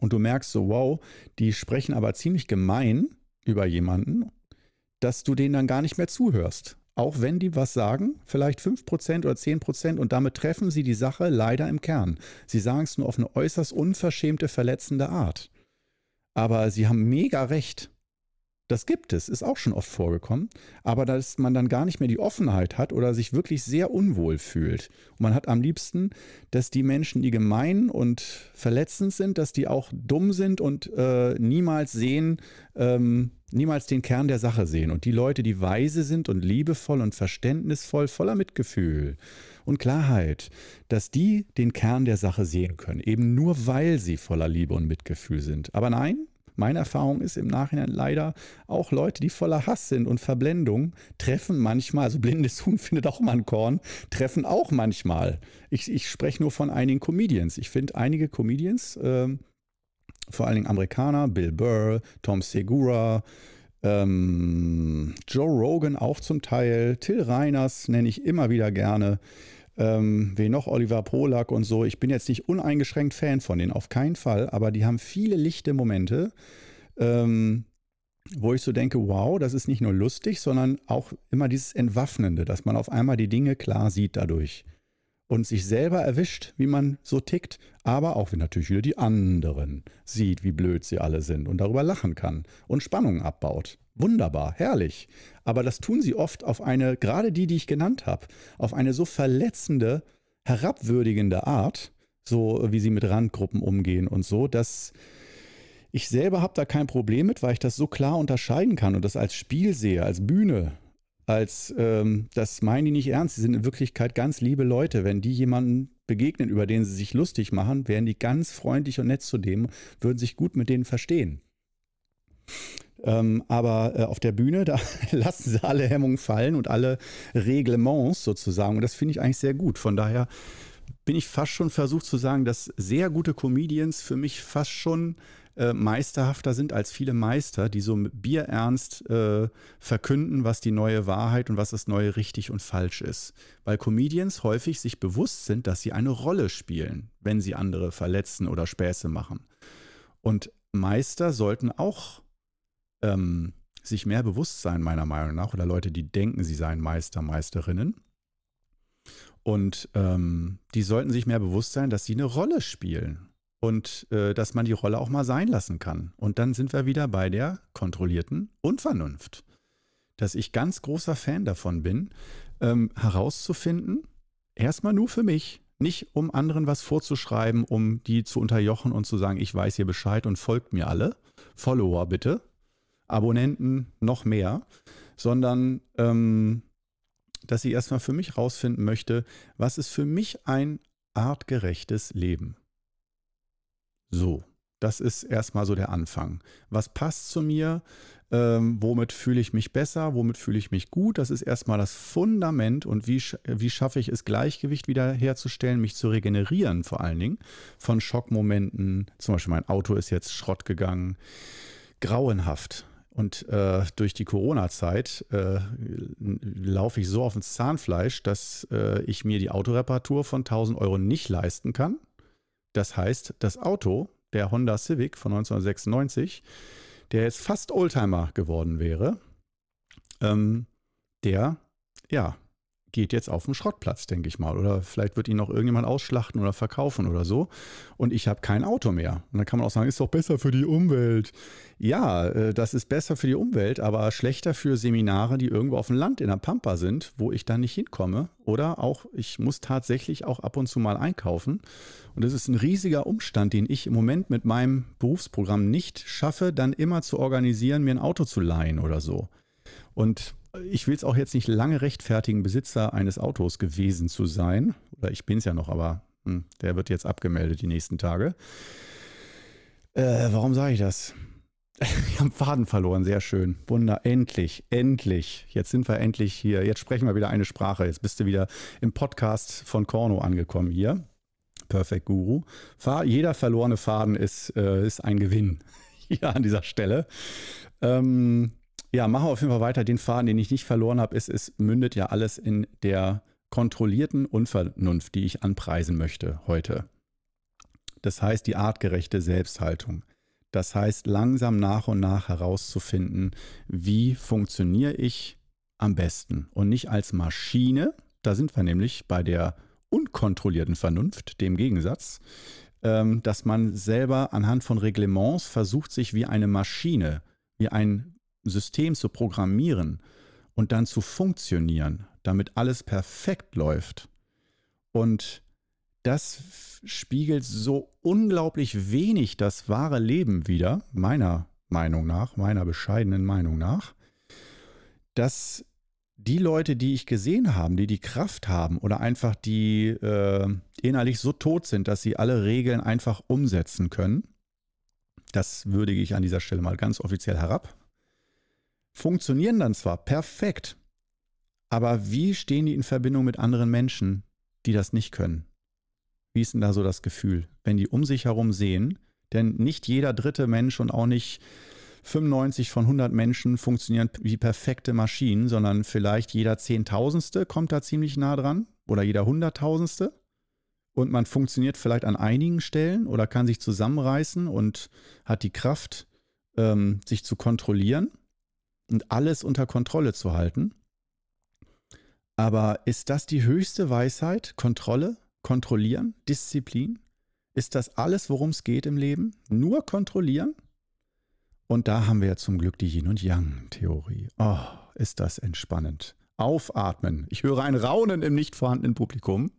und du merkst so, wow, die sprechen aber ziemlich gemein über jemanden, dass du denen dann gar nicht mehr zuhörst. Auch wenn die was sagen, vielleicht 5% oder 10% und damit treffen sie die Sache leider im Kern. Sie sagen es nur auf eine äußerst unverschämte, verletzende Art. Aber sie haben mega recht. Das gibt es, ist auch schon oft vorgekommen, aber dass man dann gar nicht mehr die Offenheit hat oder sich wirklich sehr unwohl fühlt. Und man hat am liebsten, dass die Menschen, die gemein und verletzend sind, dass die auch dumm sind und äh, niemals sehen, ähm, niemals den Kern der Sache sehen. Und die Leute, die weise sind und liebevoll und verständnisvoll, voller Mitgefühl und Klarheit, dass die den Kern der Sache sehen können, eben nur weil sie voller Liebe und Mitgefühl sind. Aber nein, meine Erfahrung ist im Nachhinein leider auch Leute, die voller Hass sind und Verblendung, treffen manchmal, also blindes Huhn findet auch mal ein Korn, treffen auch manchmal. Ich, ich spreche nur von einigen Comedians. Ich finde einige Comedians, äh, vor allen Dingen Amerikaner, Bill Burr, Tom Segura, ähm, Joe Rogan auch zum Teil, Till Reiners nenne ich immer wieder gerne. Ähm, wie noch Oliver Polak und so. Ich bin jetzt nicht uneingeschränkt Fan von denen, auf keinen Fall, aber die haben viele lichte Momente, ähm, wo ich so denke, wow, das ist nicht nur lustig, sondern auch immer dieses Entwaffnende, dass man auf einmal die Dinge klar sieht dadurch und sich selber erwischt, wie man so tickt, aber auch wenn natürlich wieder die anderen sieht, wie blöd sie alle sind und darüber lachen kann und Spannungen abbaut. Wunderbar, herrlich. Aber das tun sie oft auf eine, gerade die, die ich genannt habe, auf eine so verletzende, herabwürdigende Art, so wie sie mit Randgruppen umgehen und so, dass ich selber habe da kein Problem mit, weil ich das so klar unterscheiden kann und das als Spiel sehe, als Bühne, als ähm, das meinen die nicht ernst. Sie sind in Wirklichkeit ganz liebe Leute. Wenn die jemanden begegnen, über den sie sich lustig machen, wären die ganz freundlich und nett zu dem, würden sich gut mit denen verstehen. Ähm, aber äh, auf der Bühne, da lassen sie alle Hemmungen fallen und alle Reglements sozusagen. Und das finde ich eigentlich sehr gut. Von daher bin ich fast schon versucht zu sagen, dass sehr gute Comedians für mich fast schon äh, meisterhafter sind als viele Meister, die so bierernst äh, verkünden, was die neue Wahrheit und was das neue richtig und falsch ist. Weil Comedians häufig sich bewusst sind, dass sie eine Rolle spielen, wenn sie andere verletzen oder Späße machen. Und Meister sollten auch ähm, sich mehr bewusst sein, meiner Meinung nach, oder Leute, die denken, sie seien Meister, Meisterinnen. Und ähm, die sollten sich mehr bewusst sein, dass sie eine Rolle spielen und äh, dass man die Rolle auch mal sein lassen kann. Und dann sind wir wieder bei der kontrollierten Unvernunft. Dass ich ganz großer Fan davon bin, ähm, herauszufinden, erstmal nur für mich, nicht um anderen was vorzuschreiben, um die zu unterjochen und zu sagen, ich weiß hier Bescheid und folgt mir alle. Follower bitte, Abonnenten noch mehr, sondern ähm, dass ich erstmal für mich rausfinden möchte, was ist für mich ein artgerechtes Leben. So, das ist erstmal so der Anfang. Was passt zu mir? Ähm, womit fühle ich mich besser? Womit fühle ich mich gut? Das ist erstmal das Fundament und wie, wie schaffe ich es, Gleichgewicht wieder herzustellen, mich zu regenerieren vor allen Dingen von Schockmomenten. Zum Beispiel mein Auto ist jetzt Schrott gegangen. Grauenhaft. Und äh, durch die Corona-Zeit äh, laufe ich so auf ins Zahnfleisch, dass äh, ich mir die Autoreparatur von 1000 Euro nicht leisten kann. Das heißt, das Auto, der Honda Civic von 1996, der jetzt fast Oldtimer geworden wäre, ähm, der, ja, geht jetzt auf den Schrottplatz, denke ich mal. Oder vielleicht wird ihn noch irgendjemand ausschlachten oder verkaufen oder so. Und ich habe kein Auto mehr. Und dann kann man auch sagen, ist doch besser für die Umwelt. Ja, äh, das ist besser für die Umwelt, aber schlechter für Seminare, die irgendwo auf dem Land in der Pampa sind, wo ich dann nicht hinkomme. Oder auch, ich muss tatsächlich auch ab und zu mal einkaufen. Und das ist ein riesiger Umstand, den ich im Moment mit meinem Berufsprogramm nicht schaffe, dann immer zu organisieren, mir ein Auto zu leihen oder so. Und ich will es auch jetzt nicht lange rechtfertigen, Besitzer eines Autos gewesen zu sein. Oder ich bin es ja noch, aber hm, der wird jetzt abgemeldet die nächsten Tage. Äh, warum sage ich das? Wir haben Faden verloren, sehr schön. Wunder, endlich, endlich. Jetzt sind wir endlich hier. Jetzt sprechen wir wieder eine Sprache. Jetzt bist du wieder im Podcast von Korno angekommen hier. Perfect Guru. Jeder verlorene Faden ist, äh, ist ein Gewinn hier an dieser Stelle. Ähm, ja, machen wir auf jeden Fall weiter. Den Faden, den ich nicht verloren habe, ist, es mündet ja alles in der kontrollierten Unvernunft, die ich anpreisen möchte heute. Das heißt, die artgerechte Selbsthaltung. Das heißt, langsam nach und nach herauszufinden, wie funktioniere ich am besten und nicht als Maschine. Da sind wir nämlich bei der unkontrollierten Vernunft, dem Gegensatz, ähm, dass man selber anhand von Reglements versucht, sich wie eine Maschine, wie ein System zu programmieren und dann zu funktionieren, damit alles perfekt läuft. Und das spiegelt so unglaublich wenig das wahre Leben wider, meiner Meinung nach, meiner bescheidenen Meinung nach, dass die Leute, die ich gesehen habe, die die Kraft haben oder einfach die äh, innerlich so tot sind, dass sie alle Regeln einfach umsetzen können, das würdige ich an dieser Stelle mal ganz offiziell herab, funktionieren dann zwar perfekt, aber wie stehen die in Verbindung mit anderen Menschen, die das nicht können? Wie ist denn da so das Gefühl, wenn die um sich herum sehen? Denn nicht jeder dritte Mensch und auch nicht 95 von 100 Menschen funktionieren wie perfekte Maschinen, sondern vielleicht jeder Zehntausendste kommt da ziemlich nah dran oder jeder Hunderttausendste. Und man funktioniert vielleicht an einigen Stellen oder kann sich zusammenreißen und hat die Kraft, ähm, sich zu kontrollieren und alles unter Kontrolle zu halten. Aber ist das die höchste Weisheit? Kontrolle? Kontrollieren? Disziplin? Ist das alles, worum es geht im Leben? Nur kontrollieren? Und da haben wir ja zum Glück die Yin- und Yang-Theorie. Oh, ist das entspannend. Aufatmen. Ich höre ein Raunen im nicht vorhandenen Publikum.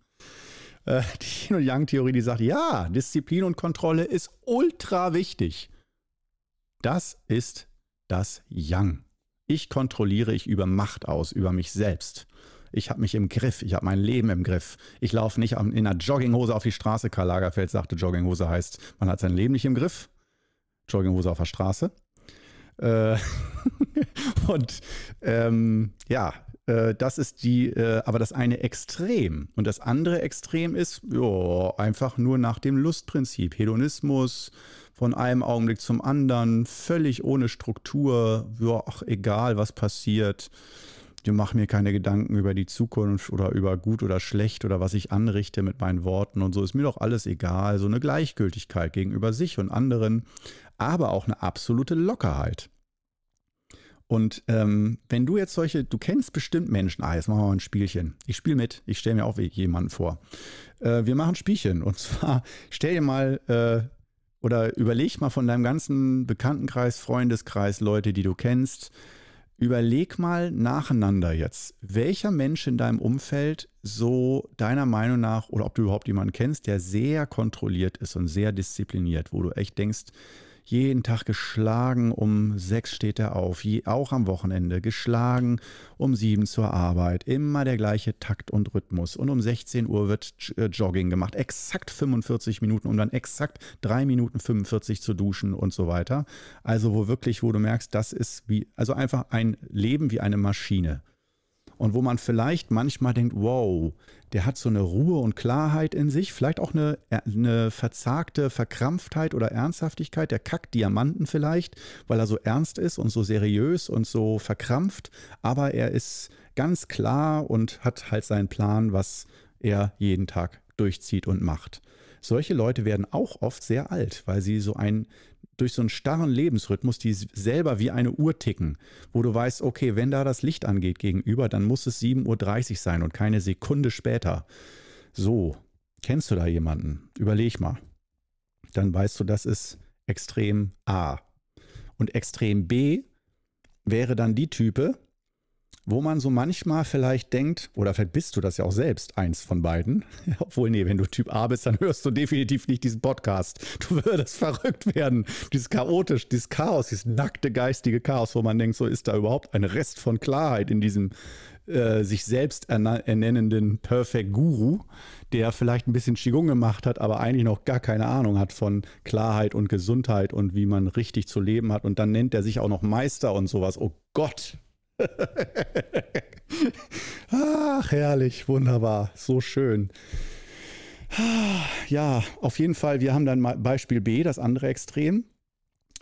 Äh, die Yin- und Yang-Theorie, die sagt, ja, Disziplin und Kontrolle ist ultra wichtig. Das ist das Yang. Ich kontrolliere, ich übe Macht aus über mich selbst. Ich habe mich im Griff, ich habe mein Leben im Griff. Ich laufe nicht in einer Jogginghose auf die Straße. Karl Lagerfeld sagte, Jogginghose heißt, man hat sein Leben nicht im Griff. Jogginghose auf der Straße. Äh, und ähm, ja, äh, das ist die, äh, aber das eine Extrem. Und das andere Extrem ist, jo, einfach nur nach dem Lustprinzip. Hedonismus, von einem Augenblick zum anderen, völlig ohne Struktur, ja, ach, egal was passiert. Ich mache mir keine Gedanken über die Zukunft oder über gut oder schlecht oder was ich anrichte mit meinen Worten und so. Ist mir doch alles egal. So eine Gleichgültigkeit gegenüber sich und anderen aber auch eine absolute Lockerheit. Und ähm, wenn du jetzt solche, du kennst bestimmt Menschen, ah, jetzt machen wir mal ein Spielchen. Ich spiele mit, ich stelle mir auch jemanden vor. Äh, wir machen Spielchen und zwar stell dir mal äh, oder überleg mal von deinem ganzen Bekanntenkreis, Freundeskreis, Leute, die du kennst, überleg mal nacheinander jetzt, welcher Mensch in deinem Umfeld so deiner Meinung nach oder ob du überhaupt jemanden kennst, der sehr kontrolliert ist und sehr diszipliniert, wo du echt denkst, jeden Tag geschlagen, um sechs steht er auf, auch am Wochenende, geschlagen um sieben zur Arbeit, immer der gleiche Takt und Rhythmus. Und um 16 Uhr wird äh, Jogging gemacht, exakt 45 Minuten, um dann exakt 3 Minuten 45 zu duschen und so weiter. Also wo wirklich, wo du merkst, das ist wie, also einfach ein Leben wie eine Maschine und wo man vielleicht manchmal denkt, wow, der hat so eine Ruhe und Klarheit in sich, vielleicht auch eine, eine verzagte Verkrampftheit oder Ernsthaftigkeit, der kackt Diamanten vielleicht, weil er so ernst ist und so seriös und so verkrampft, aber er ist ganz klar und hat halt seinen Plan, was er jeden Tag durchzieht und macht. Solche Leute werden auch oft sehr alt, weil sie so ein durch so einen starren Lebensrhythmus, die selber wie eine Uhr ticken, wo du weißt, okay, wenn da das Licht angeht gegenüber, dann muss es 7.30 Uhr sein und keine Sekunde später. So, kennst du da jemanden? Überleg mal. Dann weißt du, das ist Extrem A. Und Extrem B wäre dann die Type, wo man so manchmal vielleicht denkt, oder vielleicht bist du das ja auch selbst, eins von beiden. Obwohl, nee, wenn du Typ A bist, dann hörst du definitiv nicht diesen Podcast. Du würdest verrückt werden. Dieses chaotisch, dieses Chaos, dieses nackte geistige Chaos, wo man denkt, so ist da überhaupt ein Rest von Klarheit in diesem äh, sich selbst ernennenden Perfect Guru, der vielleicht ein bisschen Qigong gemacht hat, aber eigentlich noch gar keine Ahnung hat von Klarheit und Gesundheit und wie man richtig zu leben hat. Und dann nennt er sich auch noch Meister und sowas. Oh Gott, Ach, herrlich, wunderbar, so schön. Ja, auf jeden Fall, wir haben dann Beispiel B, das andere Extrem,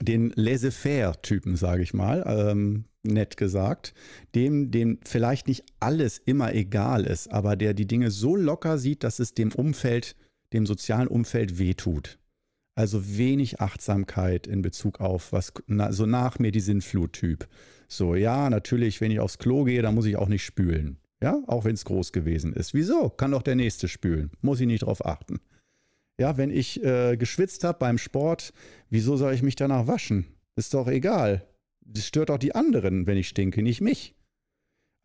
den Laissez-faire-Typen, sage ich mal, ähm, nett gesagt, dem, dem vielleicht nicht alles immer egal ist, aber der die Dinge so locker sieht, dass es dem Umfeld, dem sozialen Umfeld wehtut. Also wenig Achtsamkeit in Bezug auf was, na, so nach mir die Sinnflut-Typ. So, ja, natürlich, wenn ich aufs Klo gehe, dann muss ich auch nicht spülen. Ja, auch wenn es groß gewesen ist. Wieso? Kann doch der Nächste spülen. Muss ich nicht drauf achten. Ja, wenn ich äh, geschwitzt habe beim Sport, wieso soll ich mich danach waschen? Ist doch egal. das stört auch die anderen, wenn ich stinke, nicht mich.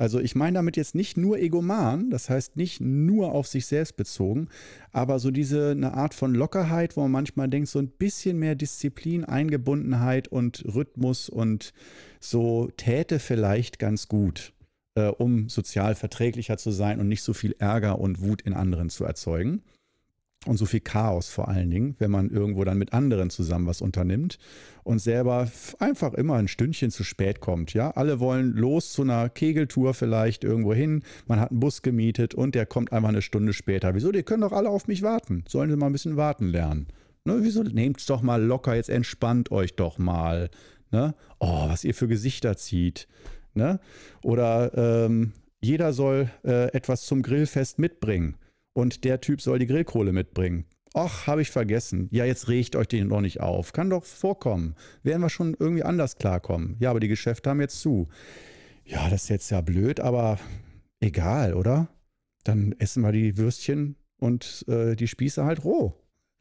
Also ich meine damit jetzt nicht nur egoman, das heißt nicht nur auf sich selbst bezogen, aber so diese eine Art von Lockerheit, wo man manchmal denkt, so ein bisschen mehr Disziplin, Eingebundenheit und Rhythmus und so täte vielleicht ganz gut, äh, um sozial verträglicher zu sein und nicht so viel Ärger und Wut in anderen zu erzeugen und so viel Chaos vor allen Dingen, wenn man irgendwo dann mit anderen zusammen was unternimmt und selber einfach immer ein Stündchen zu spät kommt. Ja, alle wollen los zu einer Kegeltour vielleicht irgendwo hin. Man hat einen Bus gemietet und der kommt einfach eine Stunde später. Wieso? Die können doch alle auf mich warten. Sollen sie mal ein bisschen warten lernen? Ne, wieso? Nehmt es doch mal locker, jetzt entspannt euch doch mal. Ne? Oh, was ihr für Gesichter zieht. Ne? Oder ähm, jeder soll äh, etwas zum Grillfest mitbringen und der Typ soll die Grillkohle mitbringen. Ach, habe ich vergessen. Ja, jetzt regt euch den doch nicht auf. Kann doch vorkommen. Werden wir schon irgendwie anders klarkommen. Ja, aber die Geschäfte haben jetzt zu. Ja, das ist jetzt ja blöd, aber egal, oder? Dann essen wir die Würstchen und äh, die Spieße halt roh.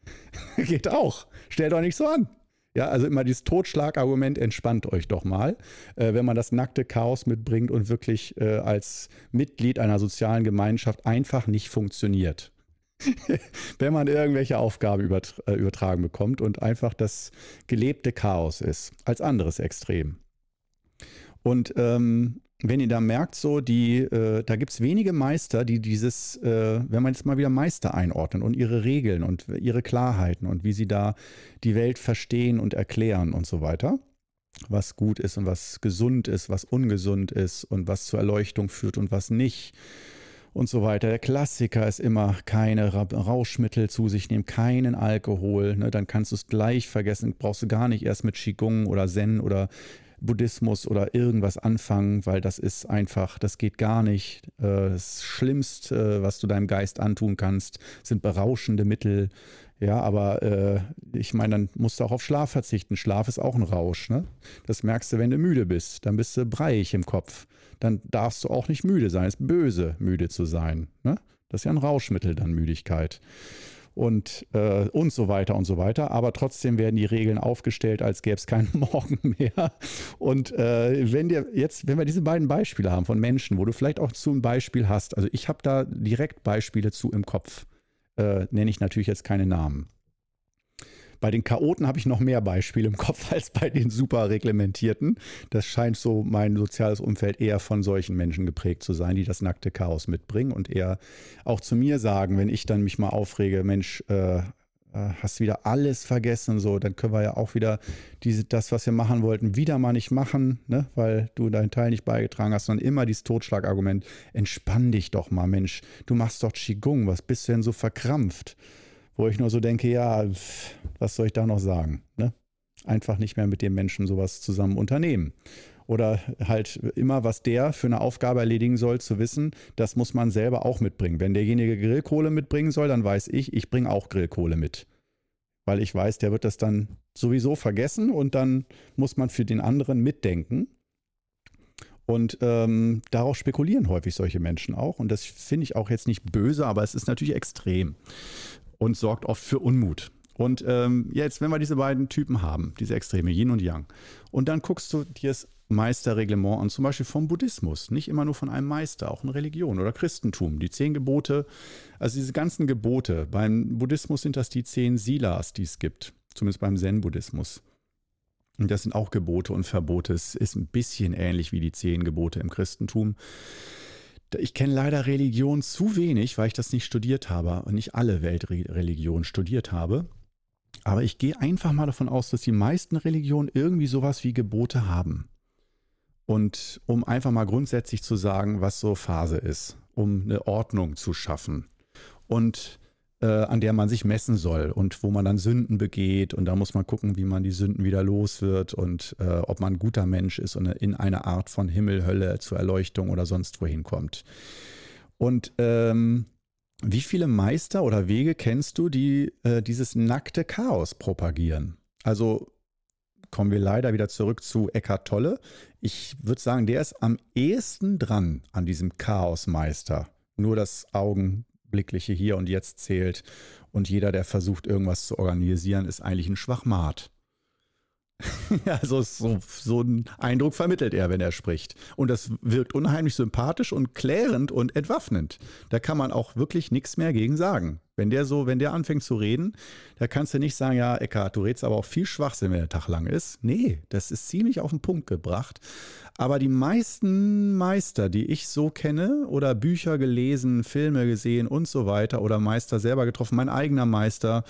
Geht auch. Stellt doch nicht so an. Ja, also immer dieses Totschlagargument, entspannt euch doch mal, äh, wenn man das nackte Chaos mitbringt und wirklich äh, als Mitglied einer sozialen Gemeinschaft einfach nicht funktioniert. wenn man irgendwelche Aufgaben übert äh, übertragen bekommt und einfach das gelebte Chaos ist, als anderes Extrem. Und ähm, wenn ihr da merkt, so die, äh, da gibt es wenige Meister, die dieses, äh, wenn man jetzt mal wieder Meister einordnen und ihre Regeln und ihre Klarheiten und wie sie da die Welt verstehen und erklären und so weiter, was gut ist und was gesund ist, was ungesund ist und was zur Erleuchtung führt und was nicht und so weiter. Der Klassiker ist immer keine Rauschmittel zu sich nehmen, keinen Alkohol. Ne? Dann kannst du es gleich vergessen, brauchst du gar nicht erst mit Qigong oder Zen oder Buddhismus oder irgendwas anfangen, weil das ist einfach, das geht gar nicht. Äh, das Schlimmste, was du deinem Geist antun kannst, sind berauschende Mittel. Ja, aber äh, ich meine, dann musst du auch auf Schlaf verzichten. Schlaf ist auch ein Rausch. Ne? Das merkst du, wenn du müde bist. Dann bist du breiig im Kopf. Dann darfst du auch nicht müde sein. Es ist böse, müde zu sein. Ne? Das ist ja ein Rauschmittel, dann Müdigkeit und, äh, und so weiter und so weiter. Aber trotzdem werden die Regeln aufgestellt, als gäbe es keinen Morgen mehr. Und äh, wenn dir jetzt, wenn wir diese beiden Beispiele haben von Menschen, wo du vielleicht auch zu ein Beispiel hast, also ich habe da direkt Beispiele zu im Kopf, äh, nenne ich natürlich jetzt keine Namen. Bei den Chaoten habe ich noch mehr Beispiele im Kopf als bei den super reglementierten. Das scheint so mein soziales Umfeld eher von solchen Menschen geprägt zu sein, die das nackte Chaos mitbringen und eher auch zu mir sagen, wenn ich dann mich mal aufrege, Mensch, äh, äh hast wieder alles vergessen, so, dann können wir ja auch wieder diese, das, was wir machen wollten, wieder mal nicht machen, ne? weil du deinen Teil nicht beigetragen hast, sondern immer dieses Totschlagargument, entspann dich doch mal, Mensch, du machst doch Qigong, was bist du denn so verkrampft? Wo ich nur so denke, ja, was soll ich da noch sagen? Ne? Einfach nicht mehr mit dem Menschen sowas zusammen unternehmen. Oder halt immer, was der für eine Aufgabe erledigen soll, zu wissen, das muss man selber auch mitbringen. Wenn derjenige Grillkohle mitbringen soll, dann weiß ich, ich bringe auch Grillkohle mit. Weil ich weiß, der wird das dann sowieso vergessen und dann muss man für den anderen mitdenken. Und ähm, darauf spekulieren häufig solche Menschen auch. Und das finde ich auch jetzt nicht böse, aber es ist natürlich extrem und sorgt oft für Unmut. Und ähm, jetzt, wenn wir diese beiden Typen haben, diese Extreme, Yin und Yang, und dann guckst du dir das Meisterreglement an, zum Beispiel vom Buddhismus, nicht immer nur von einem Meister, auch in Religion oder Christentum, die zehn Gebote, also diese ganzen Gebote. Beim Buddhismus sind das die zehn Silas, die es gibt, zumindest beim Zen-Buddhismus. Und das sind auch Gebote und Verbote. Es ist ein bisschen ähnlich wie die zehn Gebote im Christentum. Ich kenne leider Religion zu wenig, weil ich das nicht studiert habe und nicht alle Weltreligionen studiert habe. Aber ich gehe einfach mal davon aus, dass die meisten Religionen irgendwie sowas wie Gebote haben. Und um einfach mal grundsätzlich zu sagen, was so Phase ist, um eine Ordnung zu schaffen. Und äh, an der man sich messen soll und wo man dann Sünden begeht. Und da muss man gucken, wie man die Sünden wieder los wird und äh, ob man ein guter Mensch ist und in eine Art von Himmel, Hölle zur Erleuchtung oder sonst wohin kommt. Und ähm, wie viele Meister oder Wege kennst du, die äh, dieses nackte Chaos propagieren? Also kommen wir leider wieder zurück zu Eckhart Tolle. Ich würde sagen, der ist am ehesten dran an diesem Chaosmeister. Nur das Augen augenblickliche Hier und Jetzt zählt und jeder, der versucht, irgendwas zu organisieren, ist eigentlich ein Schwachmat. also so, so einen Eindruck vermittelt er, wenn er spricht. Und das wirkt unheimlich sympathisch und klärend und entwaffnend. Da kann man auch wirklich nichts mehr gegen sagen. Wenn der so, wenn der anfängt zu reden, da kannst du nicht sagen, ja, Eckhard, du redest aber auch viel Schwachsinn, wenn der Tag lang ist. Nee, das ist ziemlich auf den Punkt gebracht. Aber die meisten Meister, die ich so kenne oder Bücher gelesen, Filme gesehen und so weiter oder Meister selber getroffen, mein eigener Meister,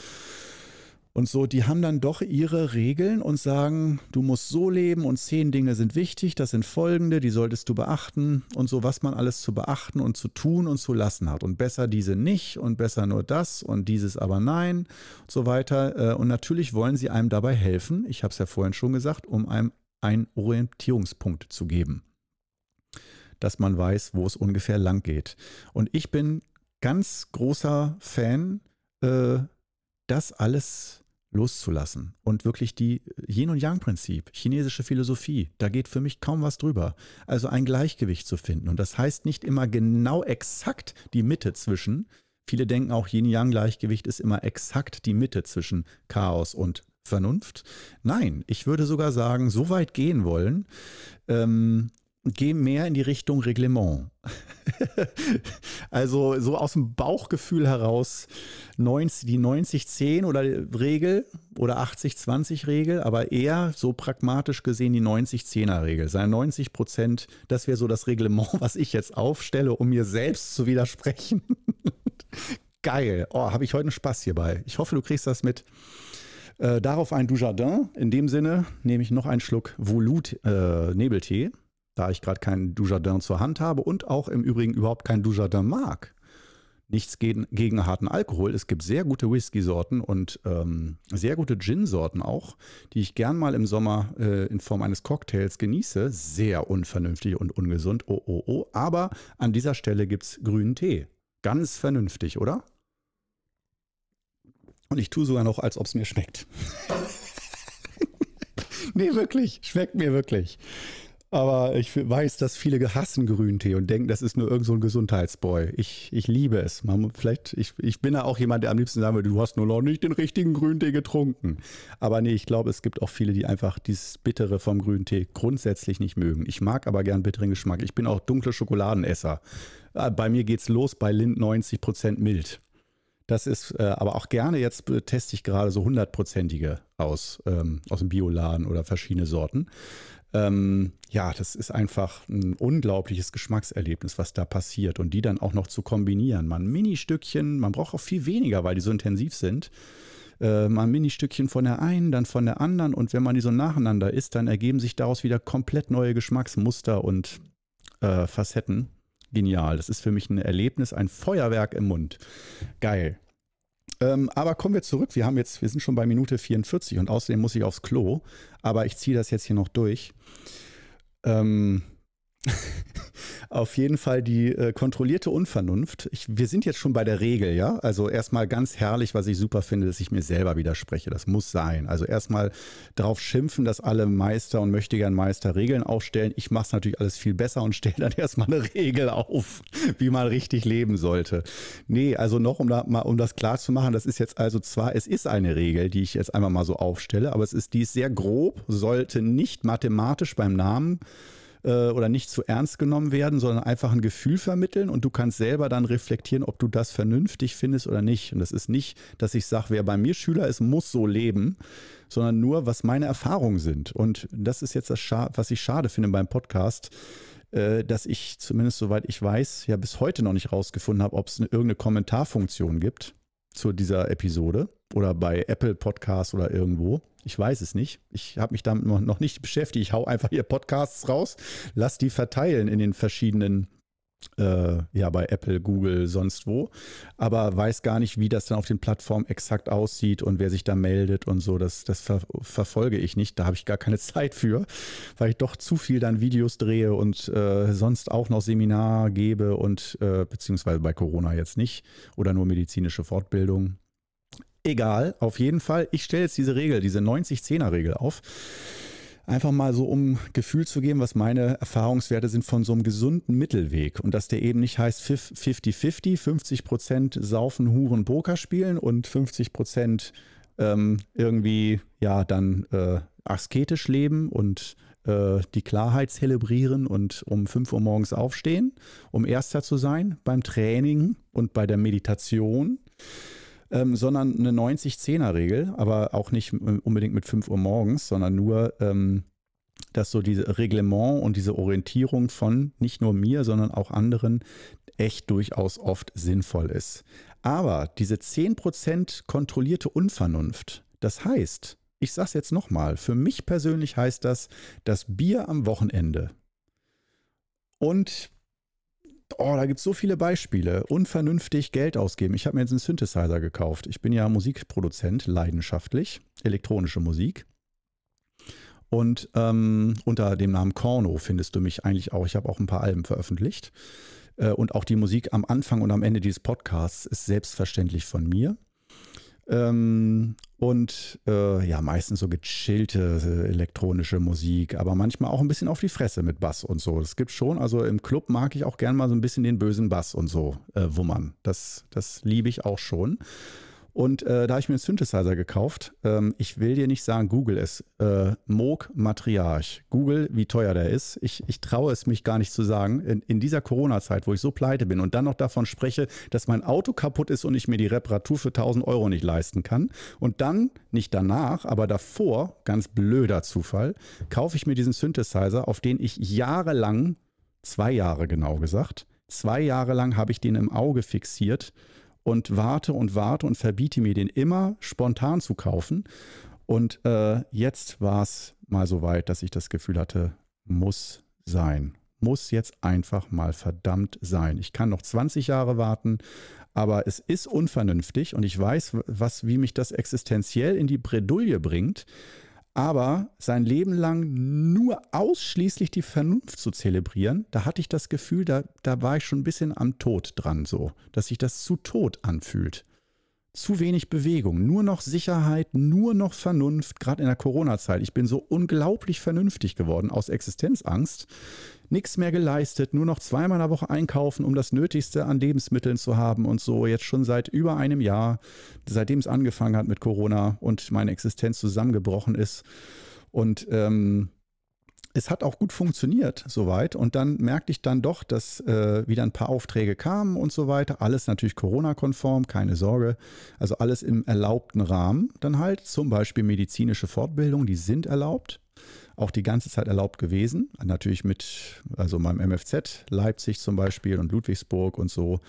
und so, die haben dann doch ihre Regeln und sagen, du musst so leben und zehn Dinge sind wichtig, das sind folgende, die solltest du beachten und so, was man alles zu beachten und zu tun und zu lassen hat. Und besser diese nicht und besser nur das und dieses aber nein und so weiter. Äh, und natürlich wollen sie einem dabei helfen, ich habe es ja vorhin schon gesagt, um einem einen Orientierungspunkt zu geben. Dass man weiß, wo es ungefähr lang geht. Und ich bin ganz großer Fan, äh, das alles loszulassen und wirklich die Yin- und Yang-Prinzip, chinesische Philosophie, da geht für mich kaum was drüber. Also ein Gleichgewicht zu finden. Und das heißt nicht immer genau exakt die Mitte zwischen. Viele denken auch, Yin-Yang-Gleichgewicht ist immer exakt die Mitte zwischen Chaos und Vernunft. Nein, ich würde sogar sagen, so weit gehen wollen, ähm, geh mehr in die Richtung Reglement. also so aus dem Bauchgefühl heraus 90, die 90-10 oder Regel oder 80-20-Regel, aber eher so pragmatisch gesehen die 90-10er-Regel. Seine 90 Prozent, das wäre so das Reglement, was ich jetzt aufstelle, um mir selbst zu widersprechen. Geil. Oh, habe ich heute einen Spaß hierbei. Ich hoffe, du kriegst das mit. Äh, darauf ein Dujardin. In dem Sinne nehme ich noch einen Schluck Volut äh, Nebeltee da ich gerade keinen Dujardin zur Hand habe und auch im Übrigen überhaupt keinen Dujardin mag. Nichts gegen, gegen harten Alkohol. Es gibt sehr gute Whisky-Sorten und ähm, sehr gute Gin-Sorten auch, die ich gern mal im Sommer äh, in Form eines Cocktails genieße. Sehr unvernünftig und ungesund. Oh, oh, oh. Aber an dieser Stelle gibt es grünen Tee. Ganz vernünftig, oder? Und ich tue sogar noch, als ob es mir schmeckt. nee, wirklich. Schmeckt mir wirklich. Aber ich weiß, dass viele hassen Grüntee und denken, das ist nur irgend so ein Gesundheitsboy. Ich, ich liebe es. Man, vielleicht, ich, ich bin ja auch jemand, der am liebsten sagen würde, du hast nur noch nicht den richtigen Grüntee getrunken. Aber nee, ich glaube, es gibt auch viele, die einfach dieses Bittere vom Grüntee grundsätzlich nicht mögen. Ich mag aber gern bitteren Geschmack. Ich bin auch dunkle Schokoladenesser. Äh, bei mir geht's los bei Lind 90% mild. Das ist äh, aber auch gerne, jetzt teste ich gerade so hundertprozentige aus, ähm, aus dem Bioladen oder verschiedene Sorten. Ähm, ja, das ist einfach ein unglaubliches Geschmackserlebnis, was da passiert. Und die dann auch noch zu kombinieren. Man Mini-Stückchen, man braucht auch viel weniger, weil die so intensiv sind. Äh, mal ein Mini-Stückchen von der einen, dann von der anderen. Und wenn man die so nacheinander isst, dann ergeben sich daraus wieder komplett neue Geschmacksmuster und äh, Facetten. Genial. Das ist für mich ein Erlebnis, ein Feuerwerk im Mund. Geil. Ähm, aber kommen wir zurück. Wir haben jetzt, wir sind schon bei Minute 44 und außerdem muss ich aufs Klo. Aber ich ziehe das jetzt hier noch durch. Ähm, auf jeden Fall die äh, kontrollierte Unvernunft. Ich, wir sind jetzt schon bei der Regel, ja. Also erstmal ganz herrlich, was ich super finde, dass ich mir selber widerspreche. Das muss sein. Also erstmal darauf schimpfen, dass alle Meister und möchte gern Meister Regeln aufstellen. Ich mache es natürlich alles viel besser und stelle dann erstmal eine Regel auf, wie man richtig leben sollte. Nee, also noch, um, da, mal, um das klar zu machen, das ist jetzt also zwar, es ist eine Regel, die ich jetzt einmal mal so aufstelle, aber es ist, die ist sehr grob, sollte nicht mathematisch beim Namen äh, oder nicht zu ernst genommen werden, sondern einfach ein Gefühl vermitteln und du kannst selber dann reflektieren, ob du das vernünftig findest oder nicht. Und das ist nicht, dass ich sage, wer bei mir Schüler ist, muss so leben, sondern nur, was meine Erfahrungen sind. Und das ist jetzt das, was ich schade finde beim Podcast äh, dass ich zumindest soweit ich weiß, ja bis heute noch nicht rausgefunden habe, ob es eine, irgendeine Kommentarfunktion gibt zu dieser Episode oder bei Apple Podcasts oder irgendwo. Ich weiß es nicht. Ich habe mich damit noch nicht beschäftigt. Ich hau einfach hier Podcasts raus, lass die verteilen in den verschiedenen, äh, ja, bei Apple, Google, sonst wo. Aber weiß gar nicht, wie das dann auf den Plattformen exakt aussieht und wer sich da meldet und so. Das, das ver verfolge ich nicht. Da habe ich gar keine Zeit für, weil ich doch zu viel dann Videos drehe und äh, sonst auch noch Seminar gebe und äh, beziehungsweise bei Corona jetzt nicht oder nur medizinische Fortbildung. Egal, auf jeden Fall. Ich stelle jetzt diese Regel, diese 90-10er-Regel auf. Einfach mal so, um Gefühl zu geben, was meine Erfahrungswerte sind von so einem gesunden Mittelweg. Und dass der eben nicht heißt 50-50, 50 Prozent saufen, Huren, Poker spielen und 50 Prozent ähm, irgendwie, ja, dann äh, asketisch leben und äh, die Klarheit zelebrieren und um 5 Uhr morgens aufstehen, um Erster zu sein beim Training und bei der Meditation. Ähm, sondern eine 90-10er-Regel, aber auch nicht unbedingt mit 5 Uhr morgens, sondern nur ähm, dass so diese Reglement und diese Orientierung von nicht nur mir, sondern auch anderen echt durchaus oft sinnvoll ist. Aber diese 10% kontrollierte Unvernunft, das heißt, ich sage es jetzt nochmal, für mich persönlich heißt das, das Bier am Wochenende. Und oh, da gibt es so viele Beispiele. Unvernünftig Geld ausgeben. Ich habe mir jetzt einen Synthesizer gekauft. Ich bin ja Musikproduzent, leidenschaftlich, elektronische Musik. Und ähm, unter dem Namen Korno findest du mich eigentlich auch. Ich habe auch ein paar Alben veröffentlicht. Äh, und auch die Musik am Anfang und am Ende dieses Podcasts ist selbstverständlich von mir. Ähm, und äh, ja, meistens so gechillte äh, elektronische Musik, aber manchmal auch ein bisschen auf die Fresse mit Bass und so. Das gibt schon. Also im Club mag ich auch gern mal so ein bisschen den bösen Bass und so äh, wummern. Das, das liebe ich auch schon. Und äh, da habe ich mir einen Synthesizer gekauft. Ähm, ich will dir nicht sagen, Google es. Äh, Moog Matriarch. Google, wie teuer der ist. Ich, ich traue es mich gar nicht zu sagen. In, in dieser Corona-Zeit, wo ich so pleite bin und dann noch davon spreche, dass mein Auto kaputt ist und ich mir die Reparatur für 1000 Euro nicht leisten kann. Und dann, nicht danach, aber davor, ganz blöder Zufall, kaufe ich mir diesen Synthesizer, auf den ich jahrelang, zwei Jahre genau gesagt, zwei Jahre lang habe ich den im Auge fixiert und warte und warte und verbiete mir den immer spontan zu kaufen. Und äh, jetzt war es mal so weit, dass ich das Gefühl hatte, muss sein. Muss jetzt einfach mal verdammt sein. Ich kann noch 20 Jahre warten, aber es ist unvernünftig und ich weiß, was, wie mich das existenziell in die Bredouille bringt, aber sein Leben lang nur ausschließlich die Vernunft zu zelebrieren, da hatte ich das Gefühl, da, da war ich schon ein bisschen am Tod dran, so, dass sich das zu tot anfühlt. Zu wenig Bewegung, nur noch Sicherheit, nur noch Vernunft, gerade in der Corona-Zeit. Ich bin so unglaublich vernünftig geworden aus Existenzangst nichts mehr geleistet, nur noch zweimal in der Woche einkaufen, um das Nötigste an Lebensmitteln zu haben und so. Jetzt schon seit über einem Jahr, seitdem es angefangen hat mit Corona und meine Existenz zusammengebrochen ist. Und ähm, es hat auch gut funktioniert soweit. Und dann merkte ich dann doch, dass äh, wieder ein paar Aufträge kamen und so weiter. Alles natürlich Corona-konform, keine Sorge. Also alles im erlaubten Rahmen. Dann halt zum Beispiel medizinische Fortbildung, die sind erlaubt auch die ganze Zeit erlaubt gewesen. Natürlich mit, also meinem MFZ, Leipzig zum Beispiel und Ludwigsburg und so.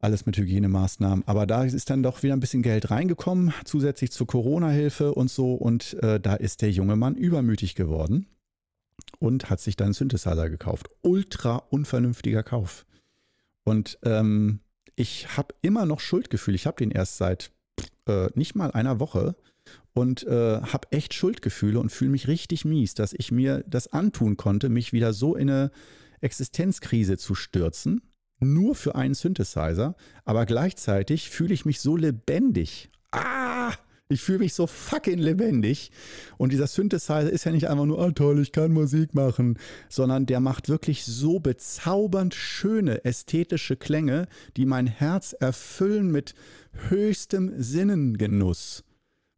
Alles mit Hygienemaßnahmen. Aber da ist dann doch wieder ein bisschen Geld reingekommen, zusätzlich zur Corona-Hilfe und so. Und äh, da ist der junge Mann übermütig geworden und hat sich dann einen Synthesizer gekauft. Ultra unvernünftiger Kauf. Und ähm, ich habe immer noch Schuldgefühl. Ich habe den erst seit äh, nicht mal einer Woche und äh, habe echt Schuldgefühle und fühle mich richtig mies, dass ich mir das antun konnte, mich wieder so in eine Existenzkrise zu stürzen, nur für einen Synthesizer, aber gleichzeitig fühle ich mich so lebendig. Ah! Ich fühle mich so fucking lebendig. Und dieser Synthesizer ist ja nicht einfach nur, ah toll, ich kann Musik machen, sondern der macht wirklich so bezaubernd schöne ästhetische Klänge, die mein Herz erfüllen mit höchstem Sinnengenuss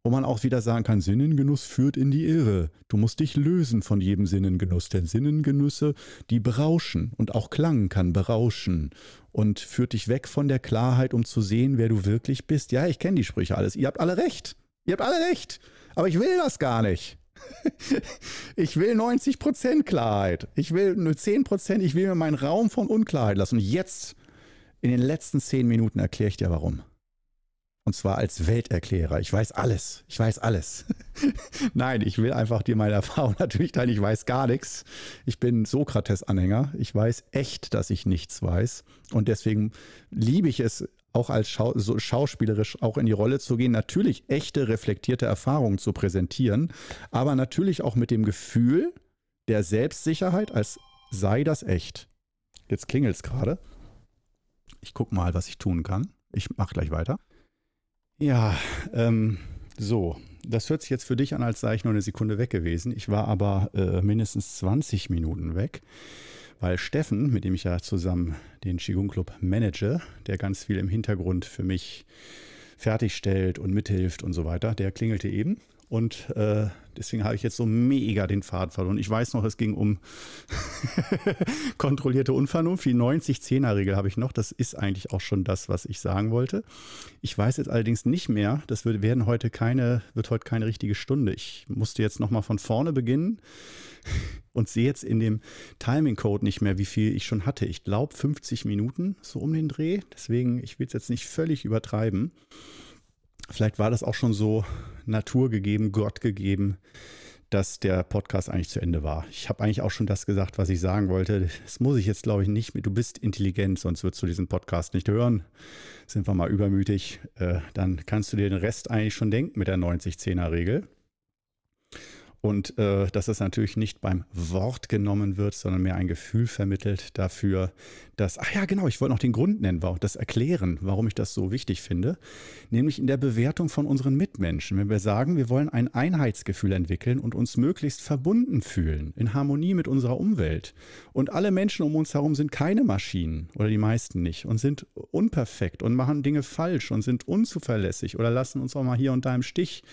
wo man auch wieder sagen kann, Sinnengenuss führt in die Irre. Du musst dich lösen von jedem Sinnengenuss, denn Sinnengenüsse, die berauschen und auch Klang kann berauschen und führt dich weg von der Klarheit, um zu sehen, wer du wirklich bist. Ja, ich kenne die Sprüche alles. Ihr habt alle recht. Ihr habt alle recht. Aber ich will das gar nicht. ich will 90% Klarheit. Ich will nur 10%. Ich will mir meinen Raum von Unklarheit lassen. Und jetzt, in den letzten 10 Minuten, erkläre ich dir warum. Und zwar als Welterklärer. Ich weiß alles. Ich weiß alles. Nein, ich will einfach dir meine Erfahrung natürlich teilen. Ich weiß gar nichts. Ich bin Sokrates-Anhänger. Ich weiß echt, dass ich nichts weiß. Und deswegen liebe ich es, auch als Schau so schauspielerisch auch in die Rolle zu gehen, natürlich echte, reflektierte Erfahrungen zu präsentieren, aber natürlich auch mit dem Gefühl der Selbstsicherheit, als sei das echt. Jetzt klingelt es gerade. Ich gucke mal, was ich tun kann. Ich mache gleich weiter. Ja, ähm, so. Das hört sich jetzt für dich an, als sei ich nur eine Sekunde weg gewesen. Ich war aber äh, mindestens 20 Minuten weg, weil Steffen, mit dem ich ja zusammen den Qigong Club manage, der ganz viel im Hintergrund für mich fertigstellt und mithilft und so weiter, der klingelte eben. Und äh, deswegen habe ich jetzt so mega den Faden verloren. Ich weiß noch, es ging um kontrollierte Unvernunft. Die 90-10er-Regel habe ich noch. Das ist eigentlich auch schon das, was ich sagen wollte. Ich weiß jetzt allerdings nicht mehr. Das wird, werden heute keine, wird heute keine richtige Stunde. Ich musste jetzt nochmal von vorne beginnen und sehe jetzt in dem Timing Code nicht mehr, wie viel ich schon hatte. Ich glaube 50 Minuten so um den Dreh. Deswegen, ich will es jetzt nicht völlig übertreiben. Vielleicht war das auch schon so naturgegeben, Gott gegeben, dass der Podcast eigentlich zu Ende war. Ich habe eigentlich auch schon das gesagt, was ich sagen wollte. Das muss ich jetzt, glaube ich, nicht mehr. Du bist intelligent, sonst würdest du diesen Podcast nicht hören. Sind wir mal übermütig. Äh, dann kannst du dir den Rest eigentlich schon denken mit der 90-10er-Regel. Und äh, dass es natürlich nicht beim Wort genommen wird, sondern mehr ein Gefühl vermittelt dafür, dass, ach ja, genau, ich wollte noch den Grund nennen, das erklären, warum ich das so wichtig finde, nämlich in der Bewertung von unseren Mitmenschen. Wenn wir sagen, wir wollen ein Einheitsgefühl entwickeln und uns möglichst verbunden fühlen, in Harmonie mit unserer Umwelt. Und alle Menschen um uns herum sind keine Maschinen oder die meisten nicht und sind unperfekt und machen Dinge falsch und sind unzuverlässig oder lassen uns auch mal hier und da im Stich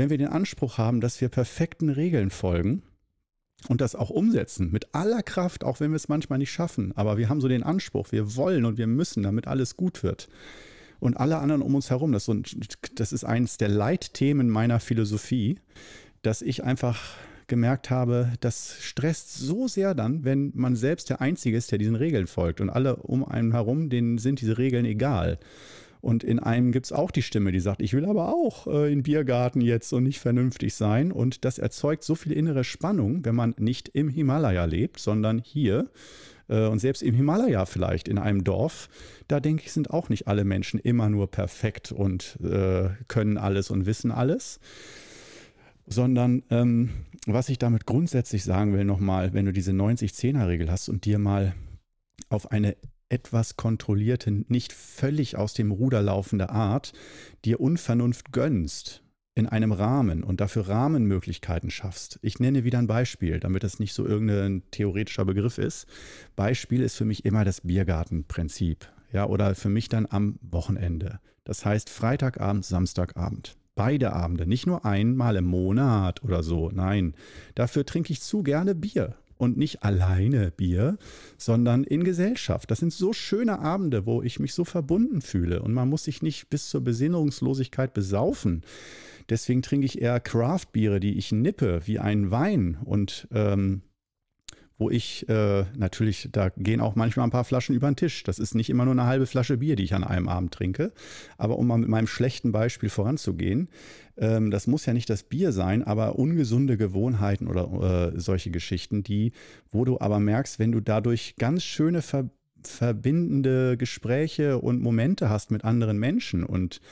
wenn wir den Anspruch haben, dass wir perfekten Regeln folgen und das auch umsetzen, mit aller Kraft, auch wenn wir es manchmal nicht schaffen, aber wir haben so den Anspruch, wir wollen und wir müssen, damit alles gut wird. Und alle anderen um uns herum, das, das ist eines der Leitthemen meiner Philosophie, dass ich einfach gemerkt habe, das stresst so sehr dann, wenn man selbst der Einzige ist, der diesen Regeln folgt und alle um einen herum, denen sind diese Regeln egal. Und in einem gibt es auch die Stimme, die sagt, ich will aber auch äh, in Biergarten jetzt und nicht vernünftig sein. Und das erzeugt so viel innere Spannung, wenn man nicht im Himalaya lebt, sondern hier. Äh, und selbst im Himalaya vielleicht, in einem Dorf, da denke ich, sind auch nicht alle Menschen immer nur perfekt und äh, können alles und wissen alles. Sondern ähm, was ich damit grundsätzlich sagen will, nochmal, wenn du diese 90-10er-Regel hast und dir mal auf eine etwas kontrollierte, nicht völlig aus dem Ruder laufende Art dir Unvernunft gönnst in einem Rahmen und dafür Rahmenmöglichkeiten schaffst. Ich nenne wieder ein Beispiel, damit es nicht so irgendein theoretischer Begriff ist. Beispiel ist für mich immer das Biergartenprinzip, ja, oder für mich dann am Wochenende. Das heißt Freitagabend, Samstagabend. Beide Abende, nicht nur einmal im Monat oder so, nein. Dafür trinke ich zu gerne Bier und nicht alleine Bier, sondern in Gesellschaft. Das sind so schöne Abende, wo ich mich so verbunden fühle und man muss sich nicht bis zur Besinnungslosigkeit besaufen. Deswegen trinke ich eher Craft-Biere, die ich nippe wie einen Wein und ähm, wo ich äh, natürlich, da gehen auch manchmal ein paar Flaschen über den Tisch. Das ist nicht immer nur eine halbe Flasche Bier, die ich an einem Abend trinke. Aber um mal mit meinem schlechten Beispiel voranzugehen, ähm, das muss ja nicht das Bier sein, aber ungesunde Gewohnheiten oder äh, solche Geschichten, die, wo du aber merkst, wenn du dadurch ganz schöne Ver verbindende Gespräche und Momente hast mit anderen Menschen und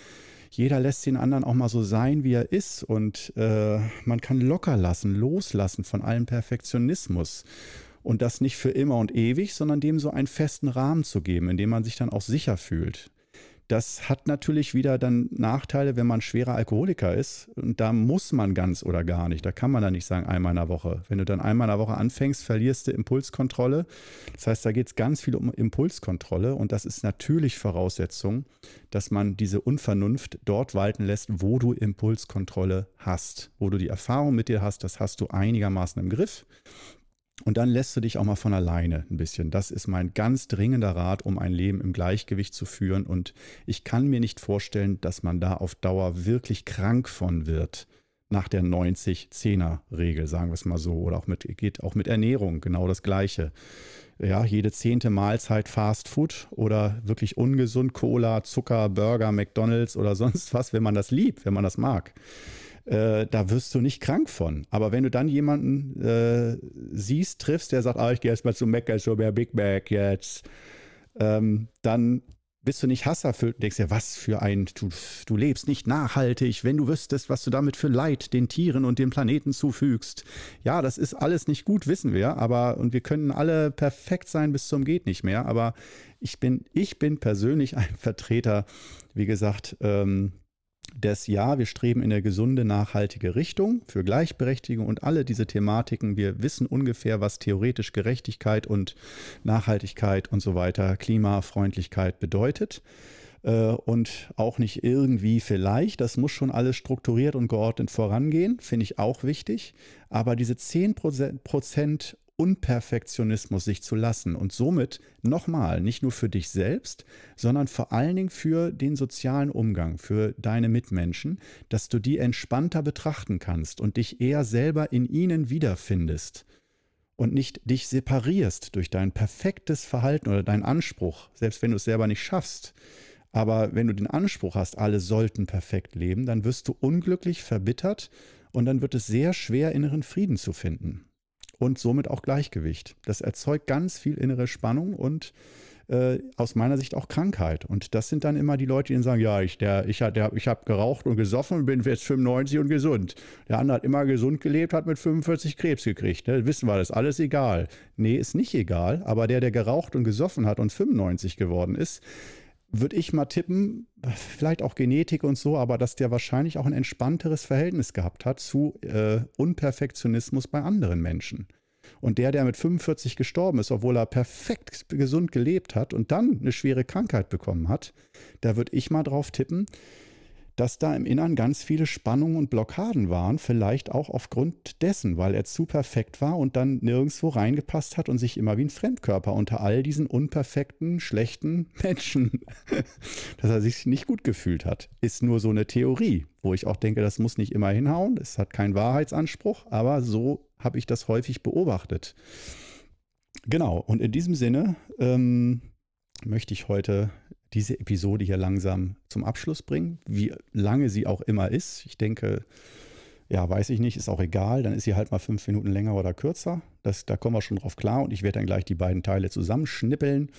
jeder lässt den anderen auch mal so sein, wie er ist und äh, man kann locker lassen, loslassen von allem Perfektionismus und das nicht für immer und ewig, sondern dem so einen festen Rahmen zu geben, in dem man sich dann auch sicher fühlt. Das hat natürlich wieder dann Nachteile, wenn man schwerer Alkoholiker ist. Und da muss man ganz oder gar nicht. Da kann man dann nicht sagen, einmal in der Woche. Wenn du dann einmal in der Woche anfängst, verlierst du Impulskontrolle. Das heißt, da geht es ganz viel um Impulskontrolle. Und das ist natürlich Voraussetzung, dass man diese Unvernunft dort walten lässt, wo du Impulskontrolle hast. Wo du die Erfahrung mit dir hast, das hast du einigermaßen im Griff. Und dann lässt du dich auch mal von alleine ein bisschen. Das ist mein ganz dringender Rat, um ein Leben im Gleichgewicht zu führen. Und ich kann mir nicht vorstellen, dass man da auf Dauer wirklich krank von wird. Nach der 90-10er-Regel, sagen wir es mal so. Oder auch mit, geht auch mit Ernährung genau das Gleiche. Ja, jede zehnte Mahlzeit Fast Food oder wirklich ungesund Cola, Zucker, Burger, McDonalds oder sonst was, wenn man das liebt, wenn man das mag äh, da wirst du nicht krank von. Aber wenn du dann jemanden äh, siehst, triffst, der sagt, ah, ich gehe erstmal zu Mecca, so mehr Big Mac jetzt, ähm, dann bist du nicht hasserfüllt und denkst dir, was für ein, du, du lebst nicht nachhaltig, wenn du wüsstest, was du damit für Leid den Tieren und dem Planeten zufügst. Ja, das ist alles nicht gut, wissen wir, aber und wir können alle perfekt sein bis zum geht nicht mehr, aber ich bin, ich bin persönlich ein Vertreter, wie gesagt, ähm, des Ja, wir streben in eine gesunde, nachhaltige Richtung für Gleichberechtigung und alle diese Thematiken. Wir wissen ungefähr, was theoretisch Gerechtigkeit und Nachhaltigkeit und so weiter, Klimafreundlichkeit bedeutet. äh, und auch nicht irgendwie vielleicht. Das muss schon alles strukturiert und geordnet vorangehen, finde ich auch wichtig. Aber diese 10% Unperfektionismus sich zu lassen und somit nochmal, nicht nur für dich selbst, sondern vor allen Dingen für den sozialen Umgang, für deine Mitmenschen, dass du die entspannter betrachten kannst und dich eher selber in ihnen wiederfindest und nicht dich separierst durch dein perfektes Verhalten oder deinen Anspruch, selbst wenn du es selber nicht schaffst. Aber wenn du den Anspruch hast, alle sollten perfekt leben, dann wirst du unglücklich, verbittert und dann wird es sehr schwer, inneren Frieden zu finden und somit auch Gleichgewicht. Das erzeugt ganz viel innere Spannung und äh, aus meiner Sicht auch Krankheit. Und das sind dann immer die Leute, die dann sagen, ja, ich, ich, ich habe geraucht und gesoffen und bin jetzt 95 und gesund. Der andere hat immer gesund gelebt, hat mit 45 Krebs gekriegt. Ne? Wissen wir, das alles egal. Nee, ist nicht egal, aber der, der geraucht und gesoffen hat und 95 geworden ist, würde ich mal tippen, vielleicht auch Genetik und so, aber dass der wahrscheinlich auch ein entspannteres Verhältnis gehabt hat zu äh, Unperfektionismus bei anderen Menschen. Und der, der mit 45 gestorben ist, obwohl er perfekt gesund gelebt hat und dann eine schwere Krankheit bekommen hat, da würde ich mal drauf tippen, dass da im Innern ganz viele Spannungen und Blockaden waren, vielleicht auch aufgrund dessen, weil er zu perfekt war und dann nirgendwo reingepasst hat und sich immer wie ein Fremdkörper unter all diesen unperfekten, schlechten Menschen, dass er sich nicht gut gefühlt hat. Ist nur so eine Theorie, wo ich auch denke, das muss nicht immer hinhauen, es hat keinen Wahrheitsanspruch, aber so habe ich das häufig beobachtet. Genau, und in diesem Sinne ähm, möchte ich heute diese Episode hier langsam zum Abschluss bringen, wie lange sie auch immer ist. Ich denke, ja, weiß ich nicht, ist auch egal. Dann ist sie halt mal fünf Minuten länger oder kürzer. Das, da kommen wir schon drauf klar und ich werde dann gleich die beiden Teile zusammenschnippeln.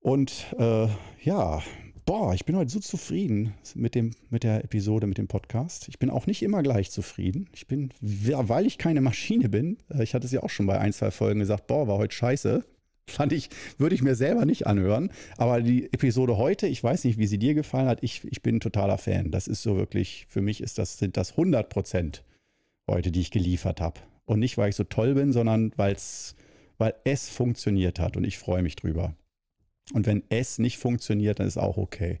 Und äh, ja, boah, ich bin heute so zufrieden mit, dem, mit der Episode, mit dem Podcast. Ich bin auch nicht immer gleich zufrieden. Ich bin, weil ich keine Maschine bin, äh, ich hatte es ja auch schon bei ein, zwei Folgen gesagt, boah, war heute scheiße. Fand ich, würde ich mir selber nicht anhören. Aber die Episode heute, ich weiß nicht, wie sie dir gefallen hat. Ich, ich bin totaler Fan. Das ist so wirklich, für mich ist das, sind das 100 Prozent heute, die ich geliefert habe. Und nicht, weil ich so toll bin, sondern weil's, weil es funktioniert hat. Und ich freue mich drüber. Und wenn es nicht funktioniert, dann ist auch okay.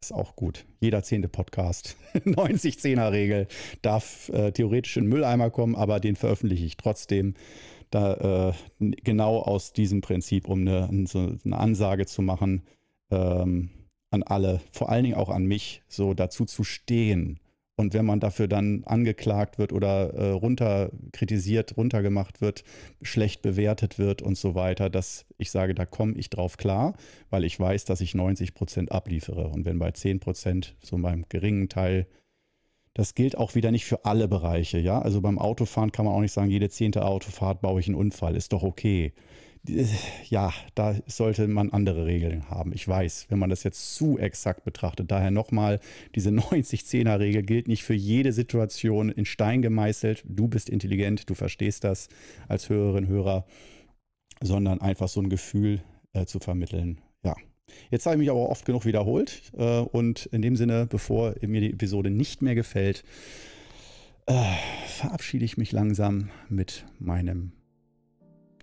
Ist auch gut. Jeder zehnte Podcast, 90-10er-Regel, darf äh, theoretisch in den Mülleimer kommen, aber den veröffentliche ich trotzdem da äh, genau aus diesem Prinzip, um eine, so eine Ansage zu machen ähm, an alle, vor allen Dingen auch an mich, so dazu zu stehen. Und wenn man dafür dann angeklagt wird oder äh, runter kritisiert, runtergemacht wird, schlecht bewertet wird und so weiter, dass ich sage, da komme ich drauf klar, weil ich weiß, dass ich 90 Prozent abliefere. Und wenn bei 10 Prozent, so beim geringen Teil, das gilt auch wieder nicht für alle Bereiche, ja. Also beim Autofahren kann man auch nicht sagen, jede zehnte Autofahrt baue ich einen Unfall, ist doch okay. Ja, da sollte man andere Regeln haben. Ich weiß, wenn man das jetzt zu exakt betrachtet, daher nochmal, diese 90-10er-Regel gilt nicht für jede Situation in Stein gemeißelt. Du bist intelligent, du verstehst das als Hörerin, Hörer, sondern einfach so ein Gefühl äh, zu vermitteln. Ja, Jetzt habe ich mich aber oft genug wiederholt äh, und in dem Sinne, bevor mir die Episode nicht mehr gefällt, äh, verabschiede ich mich langsam mit meinem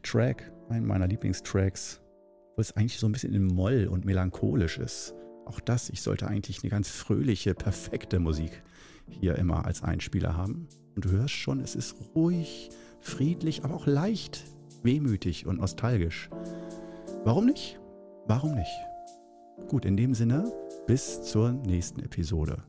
Track, einem meiner Lieblingstracks, wo es eigentlich so ein bisschen in Moll und melancholisch ist. Auch das, ich sollte eigentlich eine ganz fröhliche, perfekte Musik hier immer als Einspieler haben. Und du hörst schon, es ist ruhig, friedlich, aber auch leicht wehmütig und nostalgisch. Warum nicht? Warum nicht? Gut, in dem Sinne, bis zur nächsten Episode.